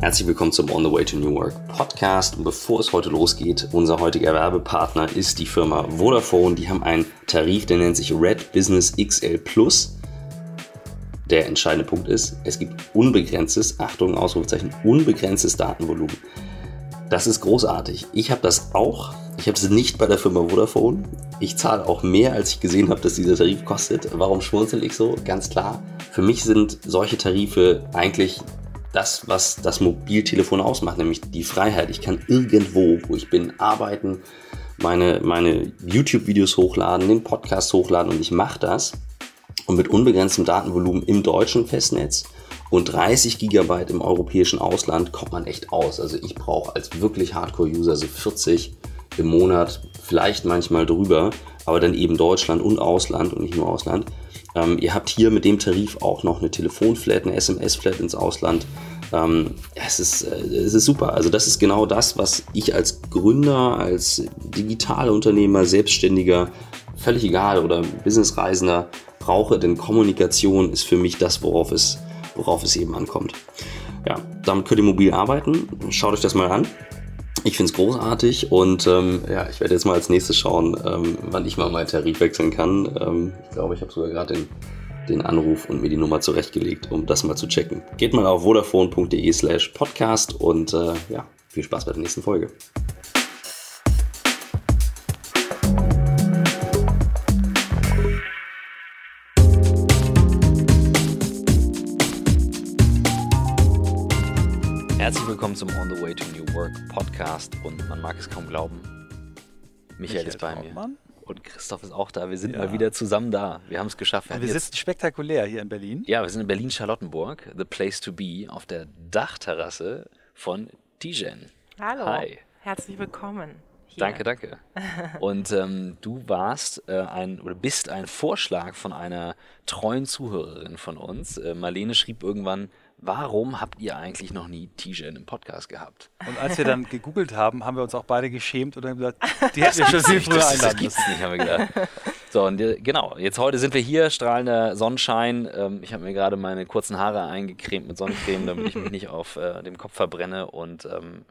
Herzlich willkommen zum On the Way to New Work Podcast. Und bevor es heute losgeht, unser heutiger Werbepartner ist die Firma Vodafone. Die haben einen Tarif, der nennt sich Red Business XL Plus. Der entscheidende Punkt ist, es gibt unbegrenztes, Achtung, Ausrufezeichen, unbegrenztes Datenvolumen. Das ist großartig. Ich habe das auch. Ich habe es nicht bei der Firma Vodafone. Ich zahle auch mehr, als ich gesehen habe, dass dieser Tarif kostet. Warum schmunzel ich so? Ganz klar. Für mich sind solche Tarife eigentlich das, was das Mobiltelefon ausmacht, nämlich die Freiheit. Ich kann irgendwo, wo ich bin, arbeiten, meine, meine YouTube-Videos hochladen, den Podcast hochladen und ich mache das. Und mit unbegrenztem Datenvolumen im deutschen Festnetz und 30 Gigabyte im europäischen Ausland kommt man echt aus. Also ich brauche als wirklich Hardcore-User so 40 im Monat, vielleicht manchmal drüber, aber dann eben Deutschland und Ausland und nicht nur Ausland. Ähm, ihr habt hier mit dem Tarif auch noch eine Telefonflat, eine SMS-Flat ins Ausland. Ähm, es, ist, äh, es ist super. Also das ist genau das, was ich als Gründer, als Digitalunternehmer, Selbstständiger, völlig egal oder Businessreisender brauche, denn Kommunikation ist für mich das, worauf es, worauf es eben ankommt. Ja, damit könnt ihr mobil arbeiten. Schaut euch das mal an. Ich finde es großartig und ähm, ja, ich werde jetzt mal als nächstes schauen, ähm, wann ich mal meinen Tarif wechseln kann. Ähm, ich glaube, ich habe sogar gerade den, den Anruf und mir die Nummer zurechtgelegt, um das mal zu checken. Geht mal auf vodafone.de slash podcast und äh, ja, viel Spaß bei der nächsten Folge. Herzlich willkommen zum On the Way to New Work Podcast und man mag es kaum glauben. Michael, Michael ist bei Trautmann. mir. Und Christoph ist auch da. Wir sind Ja. mal wieder zusammen da. Wir haben es geschafft. Wir, jetzt- sitzen spektakulär hier in Berlin. ja, wir sind in Berlin-Charlottenburg, the place to be, auf der Dachterrasse von Tijen. Hallo. Hi. Herzlich willkommen. Hier. Danke, danke. Und ähm, du warst äh, ein oder bist ein Vorschlag von einer treuen Zuhörerin von uns. Äh, Marlene schrieb irgendwann, warum habt ihr eigentlich noch nie Tijen im Podcast gehabt? Und als wir dann gegoogelt haben, haben wir uns auch beide geschämt und haben gesagt, die hätten wir schon viel früher das, das einladen gibt's nicht, haben wir gedacht. So, und äh, genau, jetzt heute sind wir hier, strahlender Sonnenschein. Ähm, ich habe mir gerade meine kurzen Haare eingecremt mit Sonnencreme, damit ich mich nicht auf äh, dem Kopf verbrenne und ähm,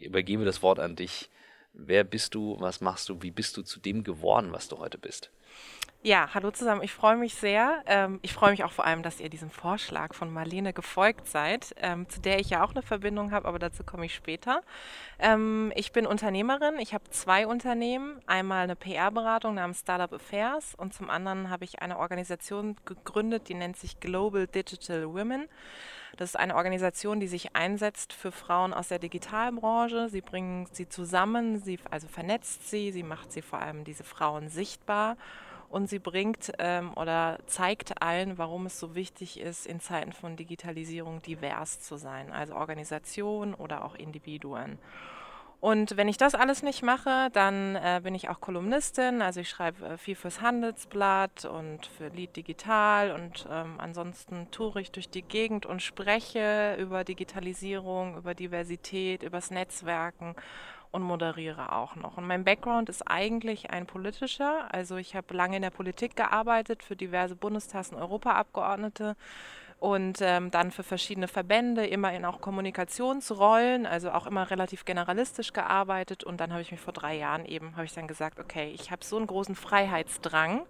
übergebe das Wort an dich. Wer bist du? Was machst du? Wie bist du zu dem geworden, was du heute bist? Ja, hallo zusammen. Ich freue mich sehr. Ähm, ich freue mich auch vor allem, dass ihr diesem Vorschlag von Marlene gefolgt seid, ähm, zu der ich ja auch eine Verbindung habe, aber dazu komme ich später. Ähm, ich bin Unternehmerin. Ich habe zwei Unternehmen. Einmal eine PR-Beratung namens Startup Affairs und zum anderen habe ich eine Organisation gegründet, die nennt sich Global Digital Women. Das ist eine Organisation, die sich einsetzt für Frauen aus der Digitalbranche. Sie bringen sie zusammen, sie also vernetzt sie, sie macht sie vor allem diese Frauen sichtbar und sie bringt ähm, oder zeigt allen, warum es so wichtig ist, in Zeiten von Digitalisierung divers zu sein, also Organisationen oder auch Individuen. Und wenn ich das alles nicht mache, dann äh, bin ich auch Kolumnistin. Also ich schreibe äh, viel fürs Handelsblatt und für Lied Digital und ähm, ansonsten toure ich durch die Gegend und spreche über Digitalisierung, über Diversität, übers Netzwerken und moderiere auch noch. Und mein Background ist eigentlich ein politischer. Also ich habe lange in der Politik gearbeitet für diverse Bundestags- und Europaabgeordnete und ähm, dann für verschiedene Verbände, immer in auch Kommunikationsrollen, also auch immer relativ generalistisch gearbeitet. Und dann habe ich mich vor drei Jahren eben, habe ich dann gesagt, okay, ich habe so einen großen Freiheitsdrang,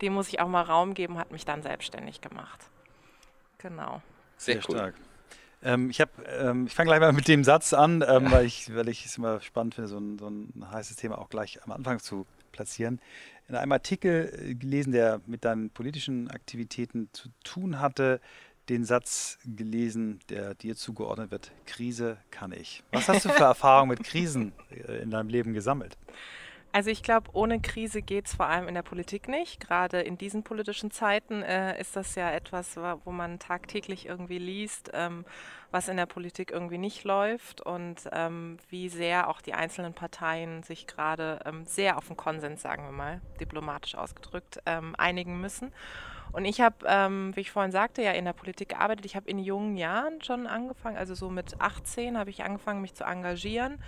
dem muss ich auch mal Raum geben, hat mich dann selbstständig gemacht. Genau. Sehr stark. Ähm, ich ähm, ich fange gleich mal mit dem Satz an, ähm, weil ich weil ich es immer spannend finde, so ein, so ein heißes Thema auch gleich am Anfang zu platzieren. In einem Artikel äh, gelesen, der mit deinen politischen Aktivitäten zu tun hatte, den Satz gelesen, der dir zugeordnet wird, Krise kann ich. Was hast du für Erfahrungen mit Krisen äh, in deinem Leben gesammelt? Also ich glaube, ohne Krise geht es vor allem in der Politik nicht. Gerade in diesen politischen Zeiten äh, ist das ja etwas, wa- wo man tagtäglich irgendwie liest, ähm, was in der Politik irgendwie nicht läuft und ähm, wie sehr auch die einzelnen Parteien sich gerade ähm, sehr auf den Konsens, sagen wir mal, diplomatisch ausgedrückt, ähm, einigen müssen. Und ich habe, ähm, wie ich vorhin sagte, ja in der Politik gearbeitet. Ich habe in jungen Jahren schon angefangen, also so mit 18 habe ich angefangen, mich zu engagieren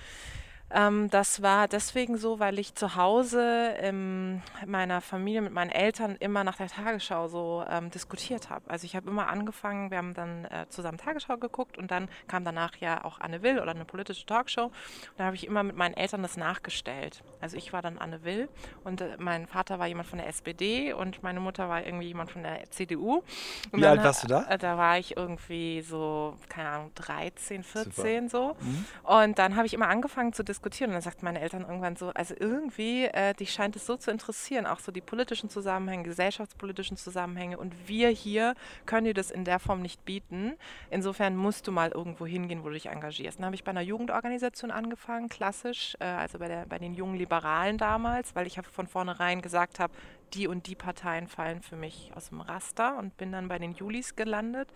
Ähm, das war deswegen so, weil ich zu Hause in meiner Familie mit meinen Eltern immer nach der Tagesschau so ähm, diskutiert habe. Also ich habe immer angefangen, wir haben dann äh, zusammen Tagesschau geguckt und dann kam danach ja auch Anne Will oder eine politische Talkshow. Und da habe ich immer mit meinen Eltern das nachgestellt. Also ich war dann Anne Will und äh, mein Vater war jemand von der SPD und meine Mutter war irgendwie jemand von der CDU. Und Wie alt warst du da? Äh, da war ich irgendwie so, keine Ahnung, 13, 14 Super. so. Mhm. Und dann habe ich immer angefangen zu diskutieren diskutieren. Und dann sagten meine Eltern irgendwann so, also irgendwie, äh, dich scheint es so zu interessieren, auch so die politischen Zusammenhänge, gesellschaftspolitischen Zusammenhänge. Und wir hier können dir das in der Form nicht bieten. Insofern musst du mal irgendwo hingehen, wo du dich engagierst. Dann habe ich bei einer Jugendorganisation angefangen, klassisch, äh, also bei, der, bei den jungen Liberalen damals, weil ich von vornherein gesagt habe, die und die Parteien fallen für mich aus dem Raster und bin dann bei den Julis gelandet.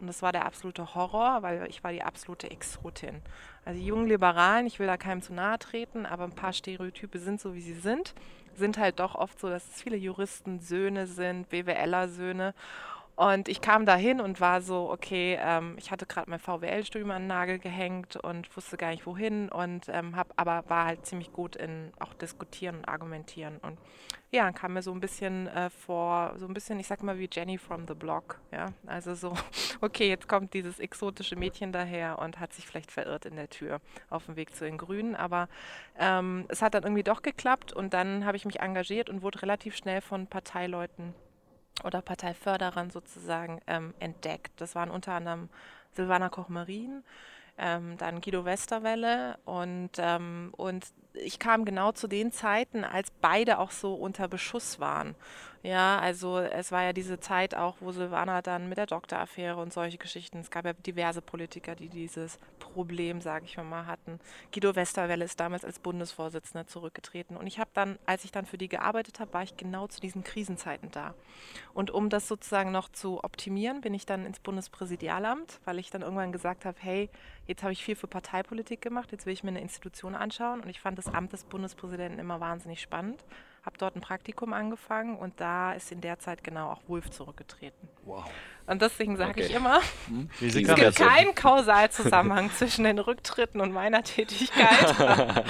Und das war der absolute Horror, weil ich war die absolute Exotin. Also die jungen Liberalen, ich will da keinem zu nahe treten, aber ein paar Stereotype sind so, wie sie sind. Sind halt doch oft so, dass es viele Juristen Söhne sind, BWLer Söhne. Und ich kam da hin und war so, okay, ähm, ich hatte gerade mein VWL-Studium an den Nagel gehängt und wusste gar nicht wohin und ähm, hab, aber war halt ziemlich gut in auch diskutieren und argumentieren. Und ja, kam mir so ein bisschen äh, vor, so ein bisschen, ich sag mal wie Jenny from the Block, ja. Also so, okay, jetzt kommt dieses exotische Mädchen daher und hat sich vielleicht verirrt in der Tür auf dem Weg zu den Grünen. Aber ähm, es hat dann irgendwie doch geklappt und dann habe ich mich engagiert und wurde relativ schnell von Parteileuten oder Parteiförderern sozusagen ähm, entdeckt. Das waren unter anderem Silvana Koch-Marin, ähm, dann Guido Westerwelle und, ähm, und ich kam genau zu den Zeiten, als beide auch so unter Beschuss waren. Ja, also es war ja diese Zeit auch, wo Silvana dann mit der Doktoraffäre und solche Geschichten, es gab ja diverse Politiker, die dieses Problem, sage ich mal, hatten. Guido Westerwelle ist damals als Bundesvorsitzender zurückgetreten und ich habe dann, als ich dann für die gearbeitet habe, war ich genau zu diesen Krisenzeiten da. Und um das sozusagen noch zu optimieren, bin ich dann ins Bundespräsidialamt, weil ich dann irgendwann gesagt habe, hey, jetzt habe ich viel für Parteipolitik gemacht, jetzt will ich mir eine Institution anschauen und ich fand das Amt des Bundespräsidenten immer wahnsinnig spannend habe dort ein Praktikum angefangen und da ist in der Zeit genau auch Wolf zurückgetreten. Wow. Und deswegen sage okay. ich immer, hm? es gibt keinen Kausalzusammenhang zwischen den Rücktritten und meiner Tätigkeit.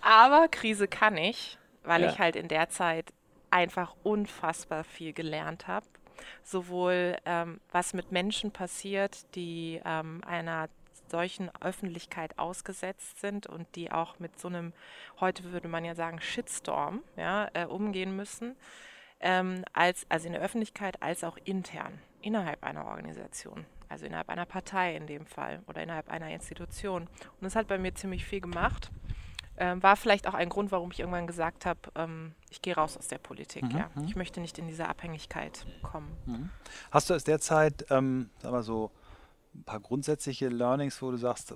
Aber Krise kann ich, weil ja. ich halt in der Zeit einfach unfassbar viel gelernt habe. Sowohl ähm, was mit Menschen passiert, die ähm, einer solchen Öffentlichkeit ausgesetzt sind und die auch mit so einem, heute würde man ja sagen, Shitstorm ja, äh, umgehen müssen, ähm, als, also in der Öffentlichkeit als auch intern, innerhalb einer Organisation. Also innerhalb einer Partei in dem Fall oder innerhalb einer Institution. Und das hat bei mir ziemlich viel gemacht. Ähm, war vielleicht auch ein Grund, warum ich irgendwann gesagt habe, ähm, ich gehe raus aus der Politik. Mhm, ja. Mhm. Ich möchte nicht in diese Abhängigkeit kommen. Mhm. Hast du aus der Zeit, ähm, sag mal so, ein paar grundsätzliche Learnings, wo du sagst,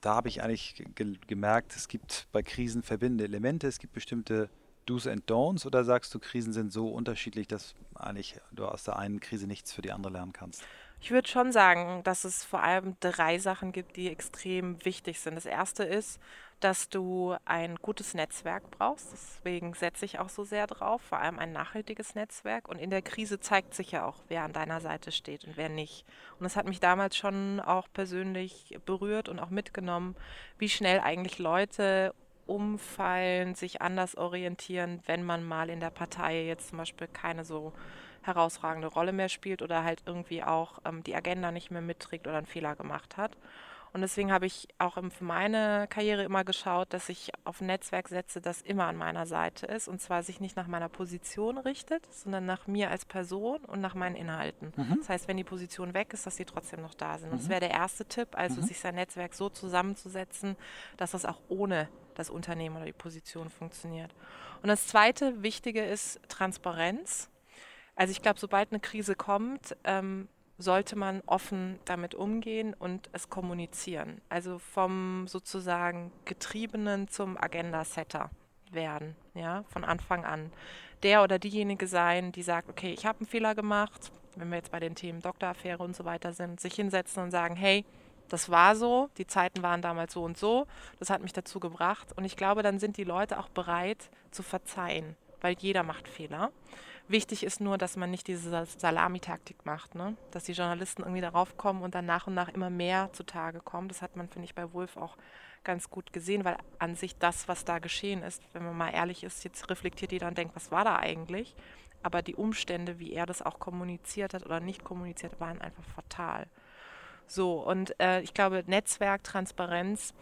da habe ich eigentlich ge gemerkt, es gibt bei Krisen verbindende Elemente, es gibt bestimmte Do's and Don'ts oder sagst du, Krisen sind so unterschiedlich, dass eigentlich du aus der einen Krise nichts für die andere lernen kannst? Ich würde schon sagen, dass es vor allem drei Sachen gibt, die extrem wichtig sind. Das erste ist, dass du ein gutes Netzwerk brauchst. Deswegen setze ich auch so sehr drauf, vor allem ein nachhaltiges Netzwerk. Und in der Krise zeigt sich ja auch, wer an deiner Seite steht und wer nicht. Und das hat mich damals schon auch persönlich berührt und auch mitgenommen, wie schnell eigentlich Leute umfallen, sich anders orientieren, wenn man mal in der Partei jetzt zum Beispiel keine so herausragende Rolle mehr spielt oder halt irgendwie auch ähm, die Agenda nicht mehr mitträgt oder einen Fehler gemacht hat. Und deswegen habe ich auch für meine Karriere immer geschaut, dass ich auf ein Netzwerk setze, das immer an meiner Seite ist. Und zwar sich nicht nach meiner Position richtet, sondern nach mir als Person und nach meinen Inhalten. Mhm. Das heißt, wenn die Position weg ist, dass sie trotzdem noch da sind. Und das mhm. wäre der erste Tipp, also mhm. sich sein Netzwerk so zusammenzusetzen, dass das auch ohne das Unternehmen oder die Position funktioniert. Und das zweite Wichtige ist Transparenz. Also ich glaube, sobald eine Krise kommt, ähm, sollte man offen damit umgehen und es kommunizieren. Also vom sozusagen Getriebenen zum Agenda-Setter werden, ja, von Anfang an. Der oder diejenige sein, die sagt, okay, ich habe einen Fehler gemacht, wenn wir jetzt bei den Themen Doktoraffäre und so weiter sind, sich hinsetzen und sagen, hey, das war so, die Zeiten waren damals so und so, das hat mich dazu gebracht. Und ich glaube, dann sind die Leute auch bereit zu verzeihen, weil jeder macht Fehler Wichtig ist nur, dass man nicht diese Salamitaktik macht, ne? dass die Journalisten irgendwie darauf kommen und dann nach und nach immer mehr zutage kommen. Das hat man, finde ich, bei Wolf auch ganz gut gesehen, weil an sich das, was da geschehen ist, wenn man mal ehrlich ist, jetzt reflektiert jeder und denkt, was war da eigentlich? Aber die Umstände, wie er das auch kommuniziert hat oder nicht kommuniziert, waren einfach fatal. So, und äh, ich glaube, Netzwerk, Transparenz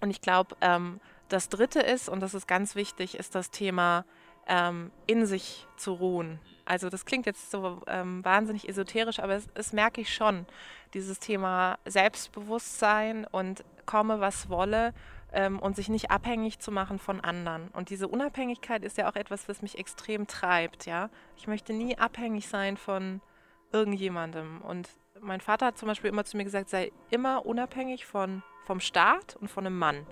und ich glaube, ähm, das Dritte ist, und das ist ganz wichtig, ist das Thema ähm, in sich zu ruhen. Also das klingt jetzt so ähm, wahnsinnig esoterisch, aber es, es merke ich schon, dieses Thema Selbstbewusstsein und komme, was wolle ähm, und sich nicht abhängig zu machen von anderen. Und diese Unabhängigkeit ist ja auch etwas, was mich extrem treibt. Ja, ich möchte nie abhängig sein von irgendjemandem. Und mein Vater hat zum Beispiel immer zu mir gesagt, sei immer unabhängig von, vom Staat und von einem Mann.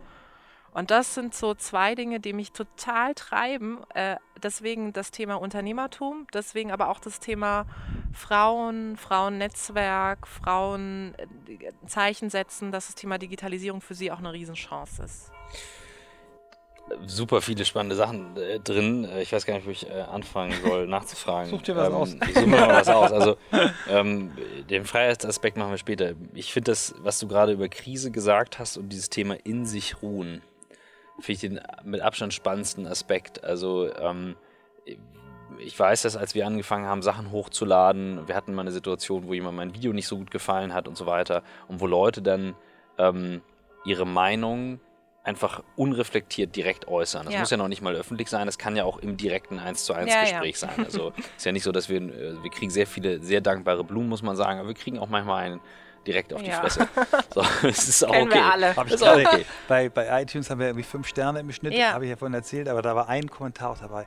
Und das sind so zwei Dinge, die mich total treiben. Äh, deswegen das Thema Unternehmertum, deswegen aber auch das Thema Frauen, Frauennetzwerk, Frauen äh, Zeichen setzen, dass das Thema Digitalisierung für sie auch eine Riesenchance ist. Super viele spannende Sachen äh, drin. Äh, ich weiß gar nicht, wo ich anfangen soll, nachzufragen. Such dir was ähm, aus. Ich suche mir mal was aus. Also, ähm, den Freiheitsaspekt machen wir später. Ich finde das, was du gerade über Krise gesagt hast und dieses Thema in sich ruhen, finde ich den mit Abstand spannendsten Aspekt. Also ähm, ich weiß, dass als wir angefangen haben, Sachen hochzuladen, wir hatten mal eine Situation, wo jemand mein Video nicht so gut gefallen hat und so weiter und wo Leute dann ähm, ihre Meinung einfach unreflektiert direkt äußern. Das ja. muss ja noch nicht mal öffentlich sein, das kann ja auch im direkten 1 zu 1 ja, Gespräch ja. sein. Also ist ja nicht so, dass wir, äh, wir kriegen sehr viele, sehr dankbare Blumen, muss man sagen, aber wir kriegen auch manchmal einen direkt auf die ja. Fresse. So, das ist auch Kennen okay. Wir alle. Hab ich ist okay. Bei, bei iTunes haben wir irgendwie fünf Sterne im Schnitt, ja. habe ich ja vorhin erzählt, aber da war ein Kommentar auch dabei.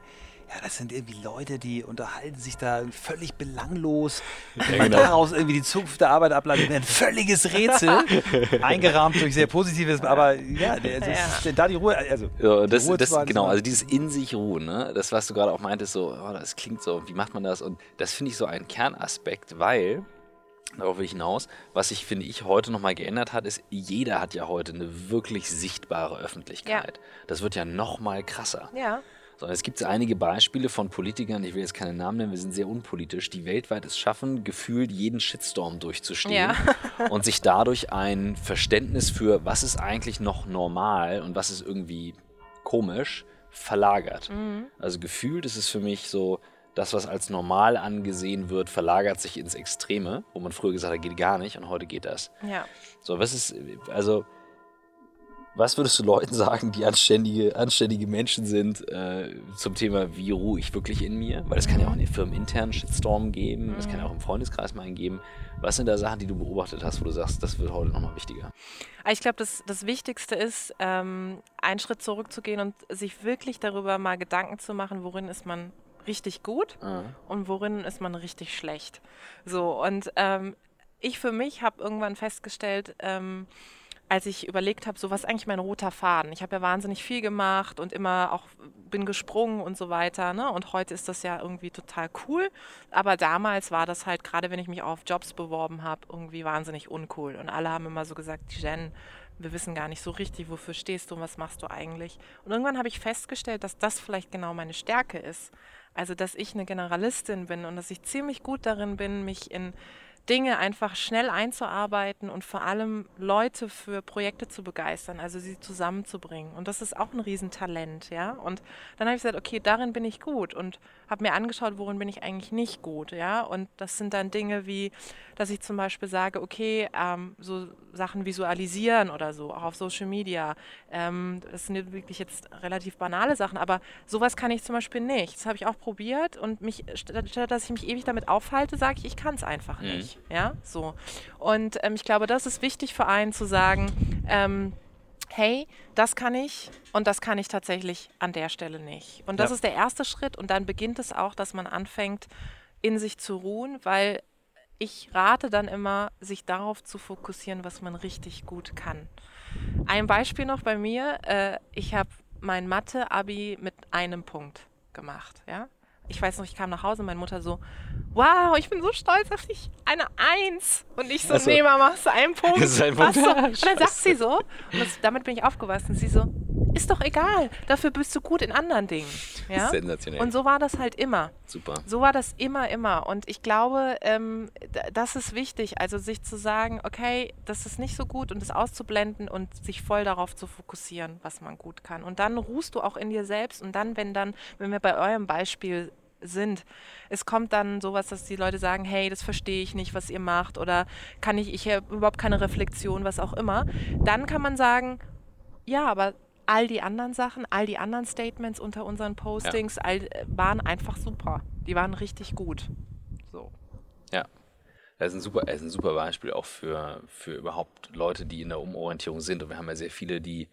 Ja, das sind irgendwie Leute, die unterhalten sich da völlig belanglos. Wenn man genau. daraus irgendwie die Zukunft der Arbeit ableitet, ein völliges Rätsel. eingerahmt durch sehr Positives, aber ja, das ja. Ist, da die Ruhe. Also, ja, das, Ruhe das, genau, also dieses in sich ruhen, ne? das, was du gerade auch meintest, so, oh, das klingt so, wie macht man das? Und das finde ich so ein Kernaspekt, weil Darauf will ich hinaus. Was sich, finde ich, heute nochmal geändert hat, ist, jeder hat ja heute eine wirklich sichtbare Öffentlichkeit. Ja. Das wird ja nochmal krasser. Ja. So, es gibt einige Beispiele von Politikern, ich will jetzt keine Namen nennen, wir sind sehr unpolitisch, die weltweit es schaffen, gefühlt jeden Shitstorm durchzustehen ja. und sich dadurch ein Verständnis für, was ist eigentlich noch normal und was ist irgendwie komisch, verlagert. Mhm. Also gefühlt ist es für mich so, das, was als normal angesehen wird, verlagert sich ins Extreme, wo man früher gesagt hat, geht gar nicht und heute geht das. Ja. So, was ist, also, was würdest du Leuten sagen, die anständige, anständige Menschen sind, äh, zum Thema, wie ruhe ich wirklich in mir? Weil es kann ja auch einen firmeninternen Shitstorm geben, es mhm. kann ja auch im Freundeskreis mal einen geben. Was sind da Sachen, die du beobachtet hast, wo du sagst, das wird heute nochmal wichtiger? Ich glaube, das, das Wichtigste ist, ähm, einen Schritt zurückzugehen und sich wirklich darüber mal Gedanken zu machen, worin ist man richtig gut mhm. und worin ist man richtig schlecht. So, und ähm, ich für mich habe irgendwann festgestellt, ähm, als ich überlegt habe, so was ist eigentlich mein roter Faden. Ich habe ja wahnsinnig viel gemacht und immer auch bin gesprungen und so weiter. Ne? Und heute ist das ja irgendwie total cool. Aber damals war das halt, gerade wenn ich mich auf Jobs beworben habe, irgendwie wahnsinnig uncool. Und alle haben immer so gesagt, Jen, wir wissen gar nicht so richtig, wofür stehst du und was machst du eigentlich. Und irgendwann habe ich festgestellt, dass das vielleicht genau meine Stärke ist. Also, dass ich eine Generalistin bin und dass ich ziemlich gut darin bin, mich in Dinge einfach schnell einzuarbeiten und vor allem Leute für Projekte zu begeistern, also sie zusammenzubringen. Und das ist auch ein Riesentalent, ja. Und dann habe ich gesagt, okay, darin bin ich gut und habe mir angeschaut, worin bin ich eigentlich nicht gut, ja. Und das sind dann Dinge wie, dass ich zum Beispiel sage, okay, ähm, so Sachen visualisieren oder so, auch auf Social Media. Ähm, das sind wirklich jetzt relativ banale Sachen, aber sowas kann ich zum Beispiel nicht. Das habe ich auch probiert und mich, statt dass ich mich ewig damit aufhalte, sage ich, ich kann es einfach mhm. Nicht. Ja, so. Und ähm, ich glaube, das ist wichtig für einen zu sagen, ähm, hey, das kann ich und das kann ich tatsächlich an der Stelle nicht. Und das ja. ist der erste Schritt und dann beginnt es auch, dass man anfängt, in sich zu ruhen, weil ich rate dann immer, sich darauf zu fokussieren, was man richtig gut kann. Ein Beispiel noch bei mir, äh, ich habe mein Mathe-Abi mit einem Punkt gemacht, ja ich weiß noch, ich kam nach Hause, meine Mutter so, wow, ich bin so stolz auf dich, eine Eins. Und ich so, also, nee, Mama, hast du einen Punkt. Das ist ein Punkt. Und dann sagt sie so, und das, damit bin ich aufgewachsen, sie so, ist doch egal. Dafür bist du gut in anderen Dingen. Ja? Sensationell. Und so war das halt immer. Super. So war das immer, immer. Und ich glaube, ähm, das ist wichtig. Also sich zu sagen, okay, das ist nicht so gut und das auszublenden und sich voll darauf zu fokussieren, was man gut kann. Und dann ruhst du auch in dir selbst. Und dann, wenn dann, wenn wir bei eurem Beispiel sind. Es kommt dann sowas, dass die Leute sagen, hey, das verstehe ich nicht, was ihr macht oder kann ich, ich habe überhaupt keine Reflexion, was auch immer. Dann kann man sagen, ja, aber all die anderen Sachen, all die anderen Statements unter unseren Postings ja. all, äh, waren einfach super. Die waren richtig gut. So. Ja. Das ist ein super, das ist ein super Beispiel auch für, für überhaupt Leute, die in der Umorientierung sind. Und wir haben ja sehr viele, die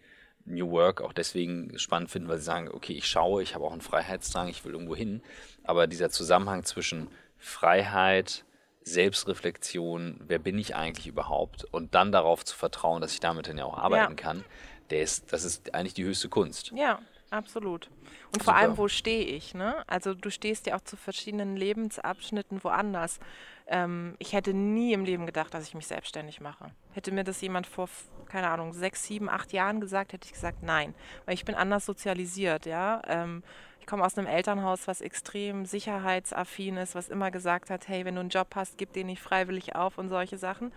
New Work auch deswegen spannend finden, weil sie sagen, okay, ich schaue, ich habe auch einen Freiheitsdrang, ich will irgendwo hin. Aber dieser Zusammenhang zwischen Freiheit, Selbstreflexion, wer bin ich eigentlich überhaupt und dann darauf zu vertrauen, dass ich damit dann ja auch arbeiten ja. kann, der ist, das ist eigentlich die höchste Kunst. Ja, absolut. Und vor allem, wo stehe ich? Ne? Also du stehst ja auch zu verschiedenen Lebensabschnitten woanders. Ähm, ich hätte nie im Leben gedacht, dass ich mich selbstständig mache. Hätte mir das jemand vor, keine Ahnung, sechs, sieben, acht Jahren gesagt, hätte ich gesagt, nein. Weil ich bin anders sozialisiert, ja. Ähm, ich komme aus einem Elternhaus, was extrem sicherheitsaffin ist, was immer gesagt hat, hey, wenn du einen Job hast, gib den nicht freiwillig auf und solche Sachen.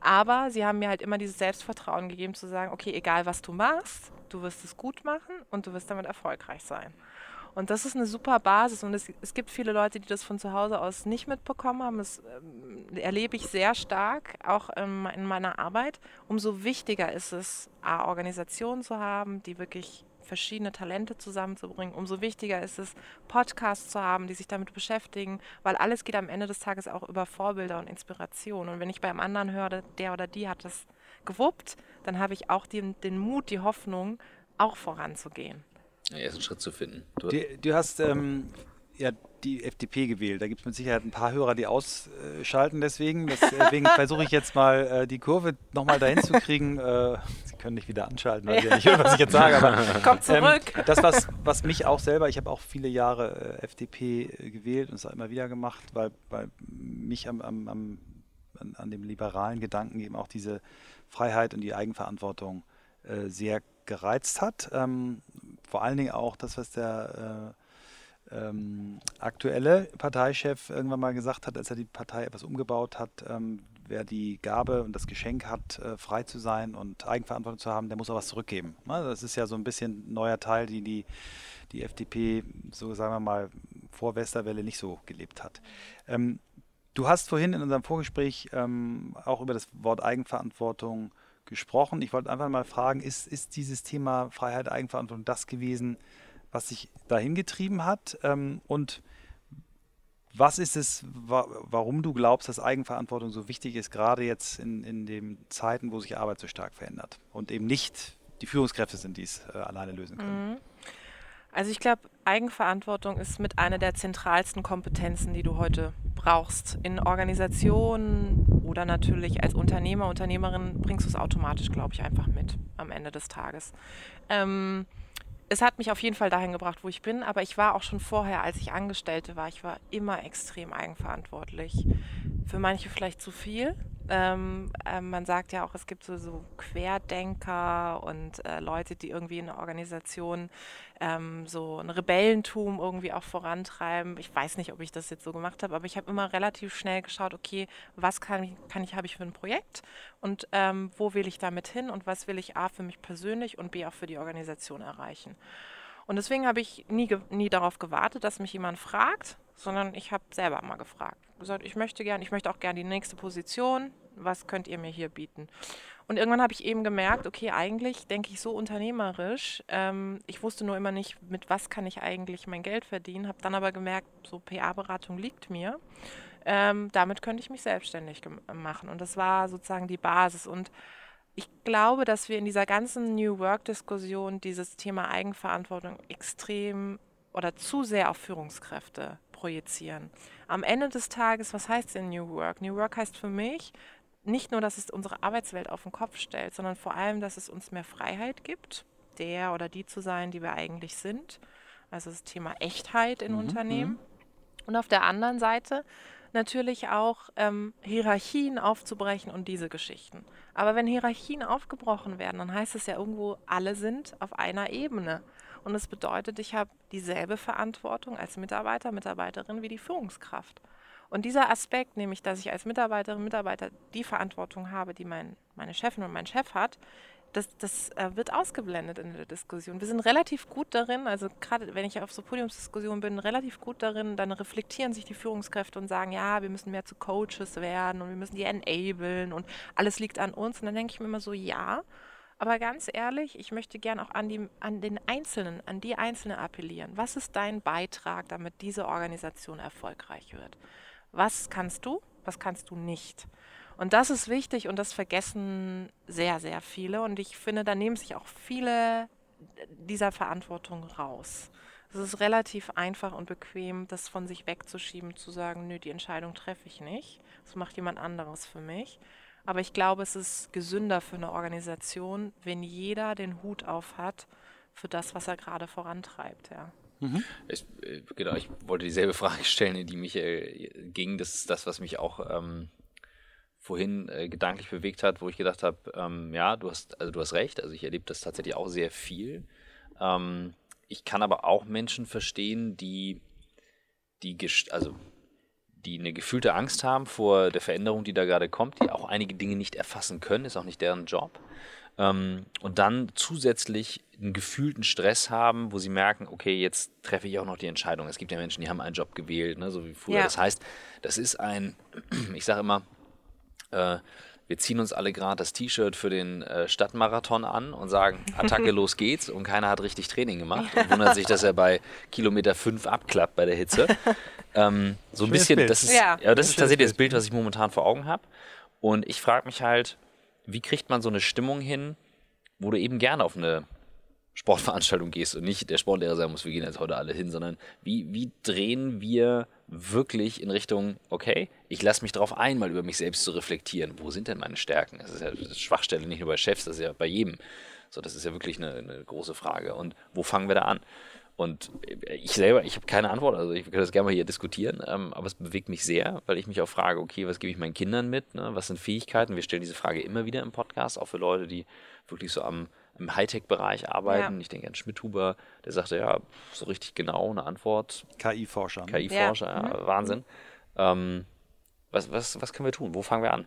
Aber sie haben mir halt immer dieses Selbstvertrauen gegeben, zu sagen, okay, egal was du machst, du wirst es gut machen und du wirst damit erfolgreich sein. Und das ist eine super Basis und es, es gibt viele Leute, die das von zu Hause aus nicht mitbekommen haben. Das äh, erlebe ich sehr stark, auch ähm, in meiner Arbeit. Umso wichtiger ist es, A, Organisationen zu haben, die wirklich verschiedene Talente zusammenzubringen. Umso wichtiger ist es, Podcasts zu haben, die sich damit beschäftigen, weil alles geht am Ende des Tages auch über Vorbilder und Inspiration. Und wenn ich beim anderen höre, der oder die hat das gewuppt, dann habe ich auch den, den Mut, die Hoffnung, auch voranzugehen. Ja, erst einen Schritt zu finden. Du, du, du hast ähm, ja die FDP gewählt. Da gibt es mit Sicherheit ein paar Hörer, die ausschalten deswegen. Deswegen versuche ich jetzt mal äh, die Kurve nochmal dahin zu kriegen. Äh, Sie können nicht wieder anschalten, weil Sie ja nicht hören, was ich jetzt sage. Aber, Kommt zurück. Ähm, das, was, was mich auch selber, ich habe auch viele Jahre äh, FDP äh, gewählt und es auch immer wieder gemacht, weil, weil mich am, am, am, an, an, dem liberalen Gedanken eben auch diese Freiheit und die Eigenverantwortung äh, sehr gereizt hat. Ähm, vor allen Dingen auch das, was der äh, ähm, aktuelle Parteichef irgendwann mal gesagt hat, als er die Partei etwas umgebaut hat, ähm, wer die Gabe und das Geschenk hat, äh, frei zu sein und Eigenverantwortung zu haben, der muss auch was zurückgeben. Ne? Das ist ja so ein bisschen neuer Teil, die die, die FDP, so sagen wir mal, vor Westerwelle nicht so gelebt hat. Ähm, du hast vorhin in unserem Vorgespräch ähm, auch über das Wort Eigenverantwortung gesprochen. Ich wollte einfach mal fragen, ist, ist dieses Thema Freiheit, Eigenverantwortung das gewesen, was sich dahin getrieben hat ähm, und was ist es, wa warum du glaubst, dass Eigenverantwortung so wichtig ist, gerade jetzt in, in den Zeiten, wo sich Arbeit so stark verändert und eben nicht die Führungskräfte sind, die es äh, alleine lösen können? Mhm. Also ich glaube, Eigenverantwortung ist mit einer der zentralsten Kompetenzen, die du heute brauchst. In Organisationen oder natürlich als Unternehmer, Unternehmerin bringst du es automatisch, glaube ich, einfach mit am Ende des Tages. Ähm, es hat mich auf jeden Fall dahin gebracht, wo ich bin, aber ich war auch schon vorher, als ich Angestellte war, ich war immer extrem eigenverantwortlich. Für manche vielleicht zu viel. Ähm, äh, man sagt ja auch, es gibt so, so Querdenker und äh, Leute, die irgendwie in der Organisation ähm, so ein Rebellentum irgendwie auch vorantreiben. Ich weiß nicht, ob ich das jetzt so gemacht habe, aber ich habe immer relativ schnell geschaut, okay, was kann ich, kann ich habe ich für ein Projekt und ähm, wo will ich damit hin und was will ich A für mich persönlich und B auch für die Organisation erreichen. Und deswegen habe ich nie, nie darauf gewartet, dass mich jemand fragt, sondern ich habe selber mal gefragt. Gesagt, ich möchte gerne, ich möchte auch gerne die nächste Position. Was könnt ihr mir hier bieten? Und irgendwann habe ich eben gemerkt, okay, eigentlich denke ich so unternehmerisch. Ähm, ich wusste nur immer nicht, mit was kann ich eigentlich mein Geld verdienen. Habe dann aber gemerkt, so PA-Beratung liegt mir. Ähm, damit könnte ich mich selbstständig machen. Und das war sozusagen die Basis. Und ich glaube, dass wir in dieser ganzen New Work-Diskussion dieses Thema Eigenverantwortung extrem oder zu sehr auf Führungskräfte projizieren. Am Ende des Tages, was heißt denn New Work? New Work heißt für mich, nicht nur, dass es unsere Arbeitswelt auf den Kopf stellt, sondern vor allem, dass es uns mehr Freiheit gibt, der oder die zu sein, die wir eigentlich sind. Also das Thema Echtheit in mhm. Unternehmen. Mhm. Und auf der anderen Seite natürlich auch ähm, Hierarchien aufzubrechen und diese Geschichten. Aber wenn Hierarchien aufgebrochen werden, dann heißt es ja irgendwo, alle sind auf einer Ebene. Und das bedeutet, ich habe dieselbe Verantwortung als Mitarbeiter, Mitarbeiterin wie die Führungskraft. Und dieser Aspekt, nämlich, dass ich als Mitarbeiterin, Mitarbeiter die Verantwortung habe, die mein, meine Chefin und mein Chef hat, das, das äh, wird ausgeblendet in der Diskussion. Wir sind relativ gut darin, also gerade wenn ich auf so Podiumsdiskussionen bin, relativ gut darin, dann reflektieren sich die Führungskräfte und sagen, ja, wir müssen mehr zu Coaches werden und wir müssen die enablen und alles liegt an uns. Und dann denke ich mir immer so, ja, aber ganz ehrlich, ich möchte gern auch an, die, an den Einzelnen, an die Einzelne appellieren. Was ist dein Beitrag, damit diese Organisation erfolgreich wird? Was kannst du, was kannst du nicht? Und das ist wichtig und das vergessen sehr, sehr viele. Und ich finde, da nehmen sich auch viele dieser Verantwortung raus. Es ist relativ einfach und bequem, das von sich wegzuschieben, zu sagen, nö, die Entscheidung treffe ich nicht. Das macht jemand anderes für mich. Aber ich glaube, es ist gesünder für eine Organisation, wenn jeder den Hut auf hat für das, was er gerade vorantreibt. Ja. Mhm. Ich, äh, genau, ich wollte dieselbe Frage stellen, in die Michael ging. Das ist das, was mich auch ähm, vorhin äh, gedanklich bewegt hat, wo ich gedacht habe, ähm, ja, du hast, also du hast recht, also ich erlebe das tatsächlich auch sehr viel. Ähm, ich kann aber auch Menschen verstehen, die, die, also, die eine gefühlte Angst haben vor der Veränderung, die da gerade kommt, die auch einige Dinge nicht erfassen können, ist auch nicht deren Job. Ähm, und dann zusätzlich einen gefühlten Stress haben, wo sie merken, okay, jetzt treffe ich auch noch die Entscheidung. Es gibt ja Menschen, die haben einen Job gewählt, ne, so wie früher. Ja. Das heißt, das ist ein, ich sage immer, äh, wir ziehen uns alle gerade das T-Shirt für den äh, Stadtmarathon an und sagen, Attacke, los geht's. Und keiner hat richtig Training gemacht und wundert sich, dass er bei Kilometer 5 abklappt bei der Hitze. Ähm, so ein bisschen, Bild. das ist, ja. ja das ist tatsächlich das Bild, was ich momentan vor Augen habe. Und ich frage mich halt, wie kriegt man so eine Stimmung hin, wo du eben gerne auf eine Sportveranstaltung gehst und nicht der Sportlehrer sagen muss, wir gehen jetzt heute alle hin, sondern wie, wie drehen wir wirklich in Richtung, okay, ich lasse mich darauf ein, mal über mich selbst zu reflektieren. Wo sind denn meine Stärken? Das ist ja eine Schwachstelle nicht nur bei Chefs, das ist ja bei jedem. So, das ist ja wirklich eine, eine große Frage. Und wo fangen wir da an? Und ich selber, ich habe keine Antwort, also ich würde das gerne mal hier diskutieren, ähm, aber es bewegt mich sehr, weil ich mich auch frage, okay, was gebe ich meinen Kindern mit? Ne? Was sind Fähigkeiten? Wir stellen diese Frage immer wieder im Podcast, auch für Leute, die wirklich so am im Hightech-Bereich arbeiten. Ja. Ich denke an Schmidhuber, der sagte ja, so richtig genau eine Antwort. KI-Forscher. KI-Forscher, ja. ja. Mhm. Wahnsinn. Ähm, was, was, was können wir tun? Wo fangen wir an?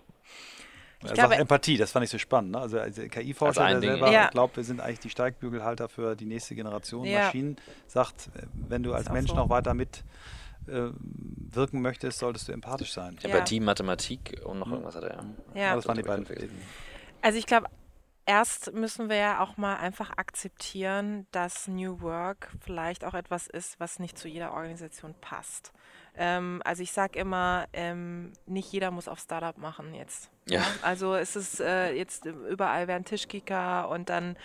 Ich er glaube, sagt Empathie, das fand ich so spannend. Ne? Also, also KI-Forscher, der Ding, selber ja. glaubt, wir sind eigentlich die Steigbügelhalter für die nächste Generation ja. Maschinen, sagt, wenn du als Mensch so. noch weiter mit äh, wirken möchtest, solltest du empathisch sein. Empathie, Mathematik und noch mhm. irgendwas hat er. Ja, ja. das waren die beiden. Also ich glaube, erst müssen wir ja auch mal einfach akzeptieren, dass New Work vielleicht auch etwas ist, was nicht zu jeder Organisation passt. Ähm, also ich sage immer, ähm, nicht jeder muss auf Startup machen jetzt. Ja. ja? Also es ist äh, jetzt überall werden Tischkicker und dann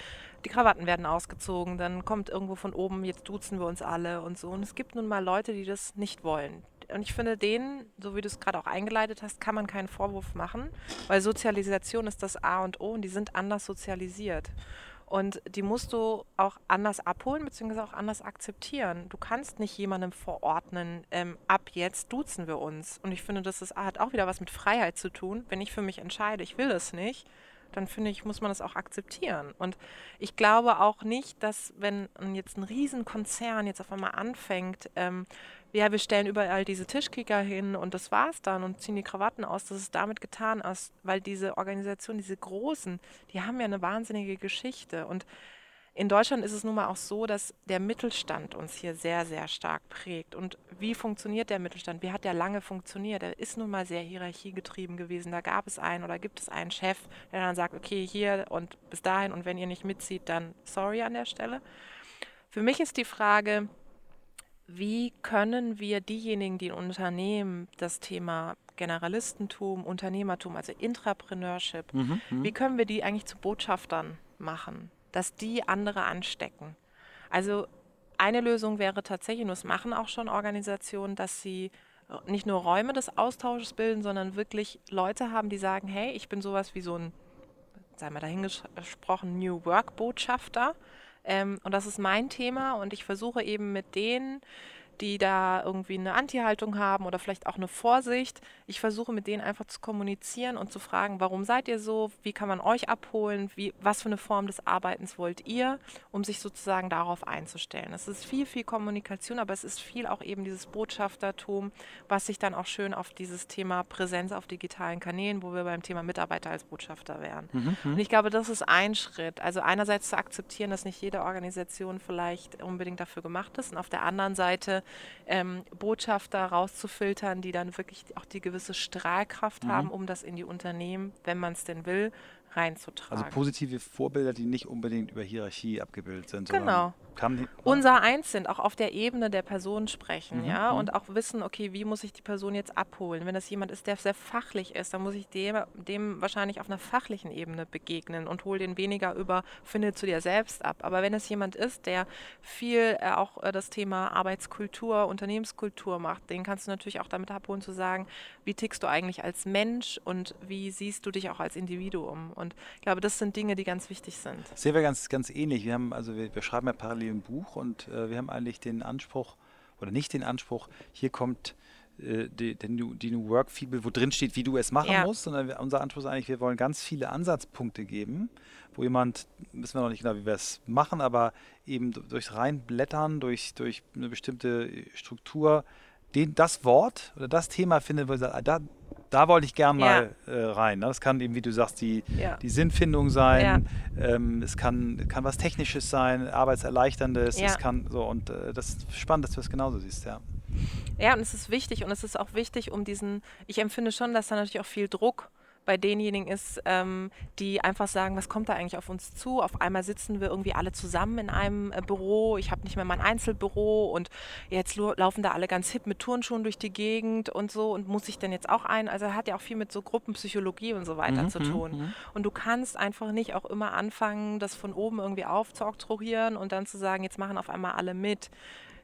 die Krawatten werden ausgezogen, dann kommt irgendwo von oben, jetzt duzen wir uns alle und so. Und es gibt nun mal Leute, die das nicht wollen und ich finde, denen, so wie du es gerade auch eingeleitet hast, kann man keinen Vorwurf machen, weil Sozialisation ist das A und O und die sind anders sozialisiert. Und die musst du auch anders abholen, beziehungsweise auch anders akzeptieren. Du kannst nicht jemandem verordnen, ähm, ab jetzt duzen wir uns. Und ich finde, das ist, hat auch wieder was mit Freiheit zu tun. Wenn ich für mich entscheide, ich will es nicht, dann finde ich, muss man das auch akzeptieren. Und ich glaube auch nicht, dass wenn jetzt ein Riesenkonzern jetzt auf einmal anfängt, ähm, ja, wir stellen überall diese Tischkicker hin und das war's dann und ziehen die Krawatten aus, dass es damit getan ist, weil diese Organisationen, diese großen, die haben ja eine wahnsinnige Geschichte und in Deutschland ist es nun mal auch so, dass der Mittelstand uns hier sehr, sehr stark prägt. Und wie funktioniert der Mittelstand? Wie hat der lange funktioniert? Der ist nun mal sehr hierarchiegetrieben gewesen. Da gab es einen oder gibt es einen Chef, der dann sagt, okay, hier und bis dahin und wenn ihr nicht mitzieht, dann sorry an der Stelle. Für mich ist die Frage, wie können wir diejenigen, die in Unternehmen das Thema Generalistentum, Unternehmertum, also Intrapreneurship, mhm, mhm, wie können wir die eigentlich zu Botschaftern machen, dass die andere anstecken? Also eine Lösung wäre tatsächlich, und das machen auch schon Organisationen, dass sie nicht nur Räume des Austausches bilden, sondern wirklich Leute haben, die sagen, hey, ich bin sowas wie so ein, sagen wir dahingesprochen, New Work Botschafter ähm, und das ist mein Thema und ich versuche eben mit denen die da irgendwie eine Anti-Haltung haben oder vielleicht auch eine Vorsicht. Ich versuche mit denen einfach zu kommunizieren und zu fragen, warum seid ihr so? Wie kann man euch abholen? Wie, was für eine Form des Arbeitens wollt ihr, um sich sozusagen darauf einzustellen? Es ist viel, viel Kommunikation, aber es ist viel auch eben dieses Botschaftertum, was sich dann auch schön auf dieses Thema Präsenz auf digitalen Kanälen, wo wir beim Thema Mitarbeiter als Botschafter wären. Mhm, mhm. und ich glaube, das ist ein Schritt. Also einerseits zu akzeptieren, dass nicht jede Organisation vielleicht unbedingt dafür gemacht ist und auf der anderen Seite ähm, Botschafter rauszufiltern, die dann wirklich auch die gewisse Strahlkraft mhm. haben, um das in die Unternehmen, wenn man es denn will, reinzutragen. Also positive Vorbilder, die nicht unbedingt über Hierarchie abgebildet sind. Genau. Unser Eins sind, auch auf der Ebene der Person sprechen, mhm, ja, mhm. und auch wissen, okay, wie muss ich die Person jetzt abholen? Wenn das jemand ist, der sehr fachlich ist, dann muss ich dem, dem wahrscheinlich auf einer fachlichen Ebene begegnen und hole den weniger über, finde zu dir selbst ab. Aber wenn es jemand ist, der viel äh, auch äh, das Thema Arbeitskultur, Unternehmenskultur macht, den kannst du natürlich auch damit abholen zu sagen, wie tickst du eigentlich als Mensch und wie siehst du dich auch als Individuum? Und ich glaube, das sind Dinge, die ganz wichtig sind. Sehen wir ganz, ganz ähnlich. Wir haben, also wir, wir schreiben ja parallel ein Buch und äh, wir haben eigentlich den Anspruch, oder nicht den Anspruch, hier kommt äh, die, die, New, die New Work Fibel, wo drin steht, wie du es machen ja. musst, sondern unser Anspruch ist eigentlich, wir wollen ganz viele Ansatzpunkte geben, wo jemand, wissen wir noch nicht genau, wie wir es machen, aber eben durchs Reinblättern, durch, durch eine bestimmte Struktur, den, das Wort oder das Thema findet, wo wir sagen, da, da wollte ich gern mal ja. äh, rein. Ne? Das kann eben, wie du sagst, die, ja. die Sinnfindung sein. Ja. Ähm, es kann, kann was Technisches sein, Arbeitserleichterndes. Es kann so und äh, das ist spannend, dass du das genauso siehst, ja. Ja, und es ist wichtig und es ist auch wichtig, um diesen, ich empfinde schon, dass da natürlich auch viel Druck bei denjenigen ist, ähm, die einfach sagen, was kommt da eigentlich auf uns zu? Auf einmal sitzen wir irgendwie alle zusammen in einem äh, Büro. Ich habe nicht mehr mein Einzelbüro und jetzt laufen da alle ganz hip mit Turnschuhen durch die Gegend und so und muss ich denn jetzt auch ein? Also hat ja auch viel mit so Gruppenpsychologie und so weiter mhm, zu tun. Mhm. Und du kannst einfach nicht auch immer anfangen, das von oben irgendwie aufzuoktroyieren und dann zu sagen, jetzt machen auf einmal alle mit.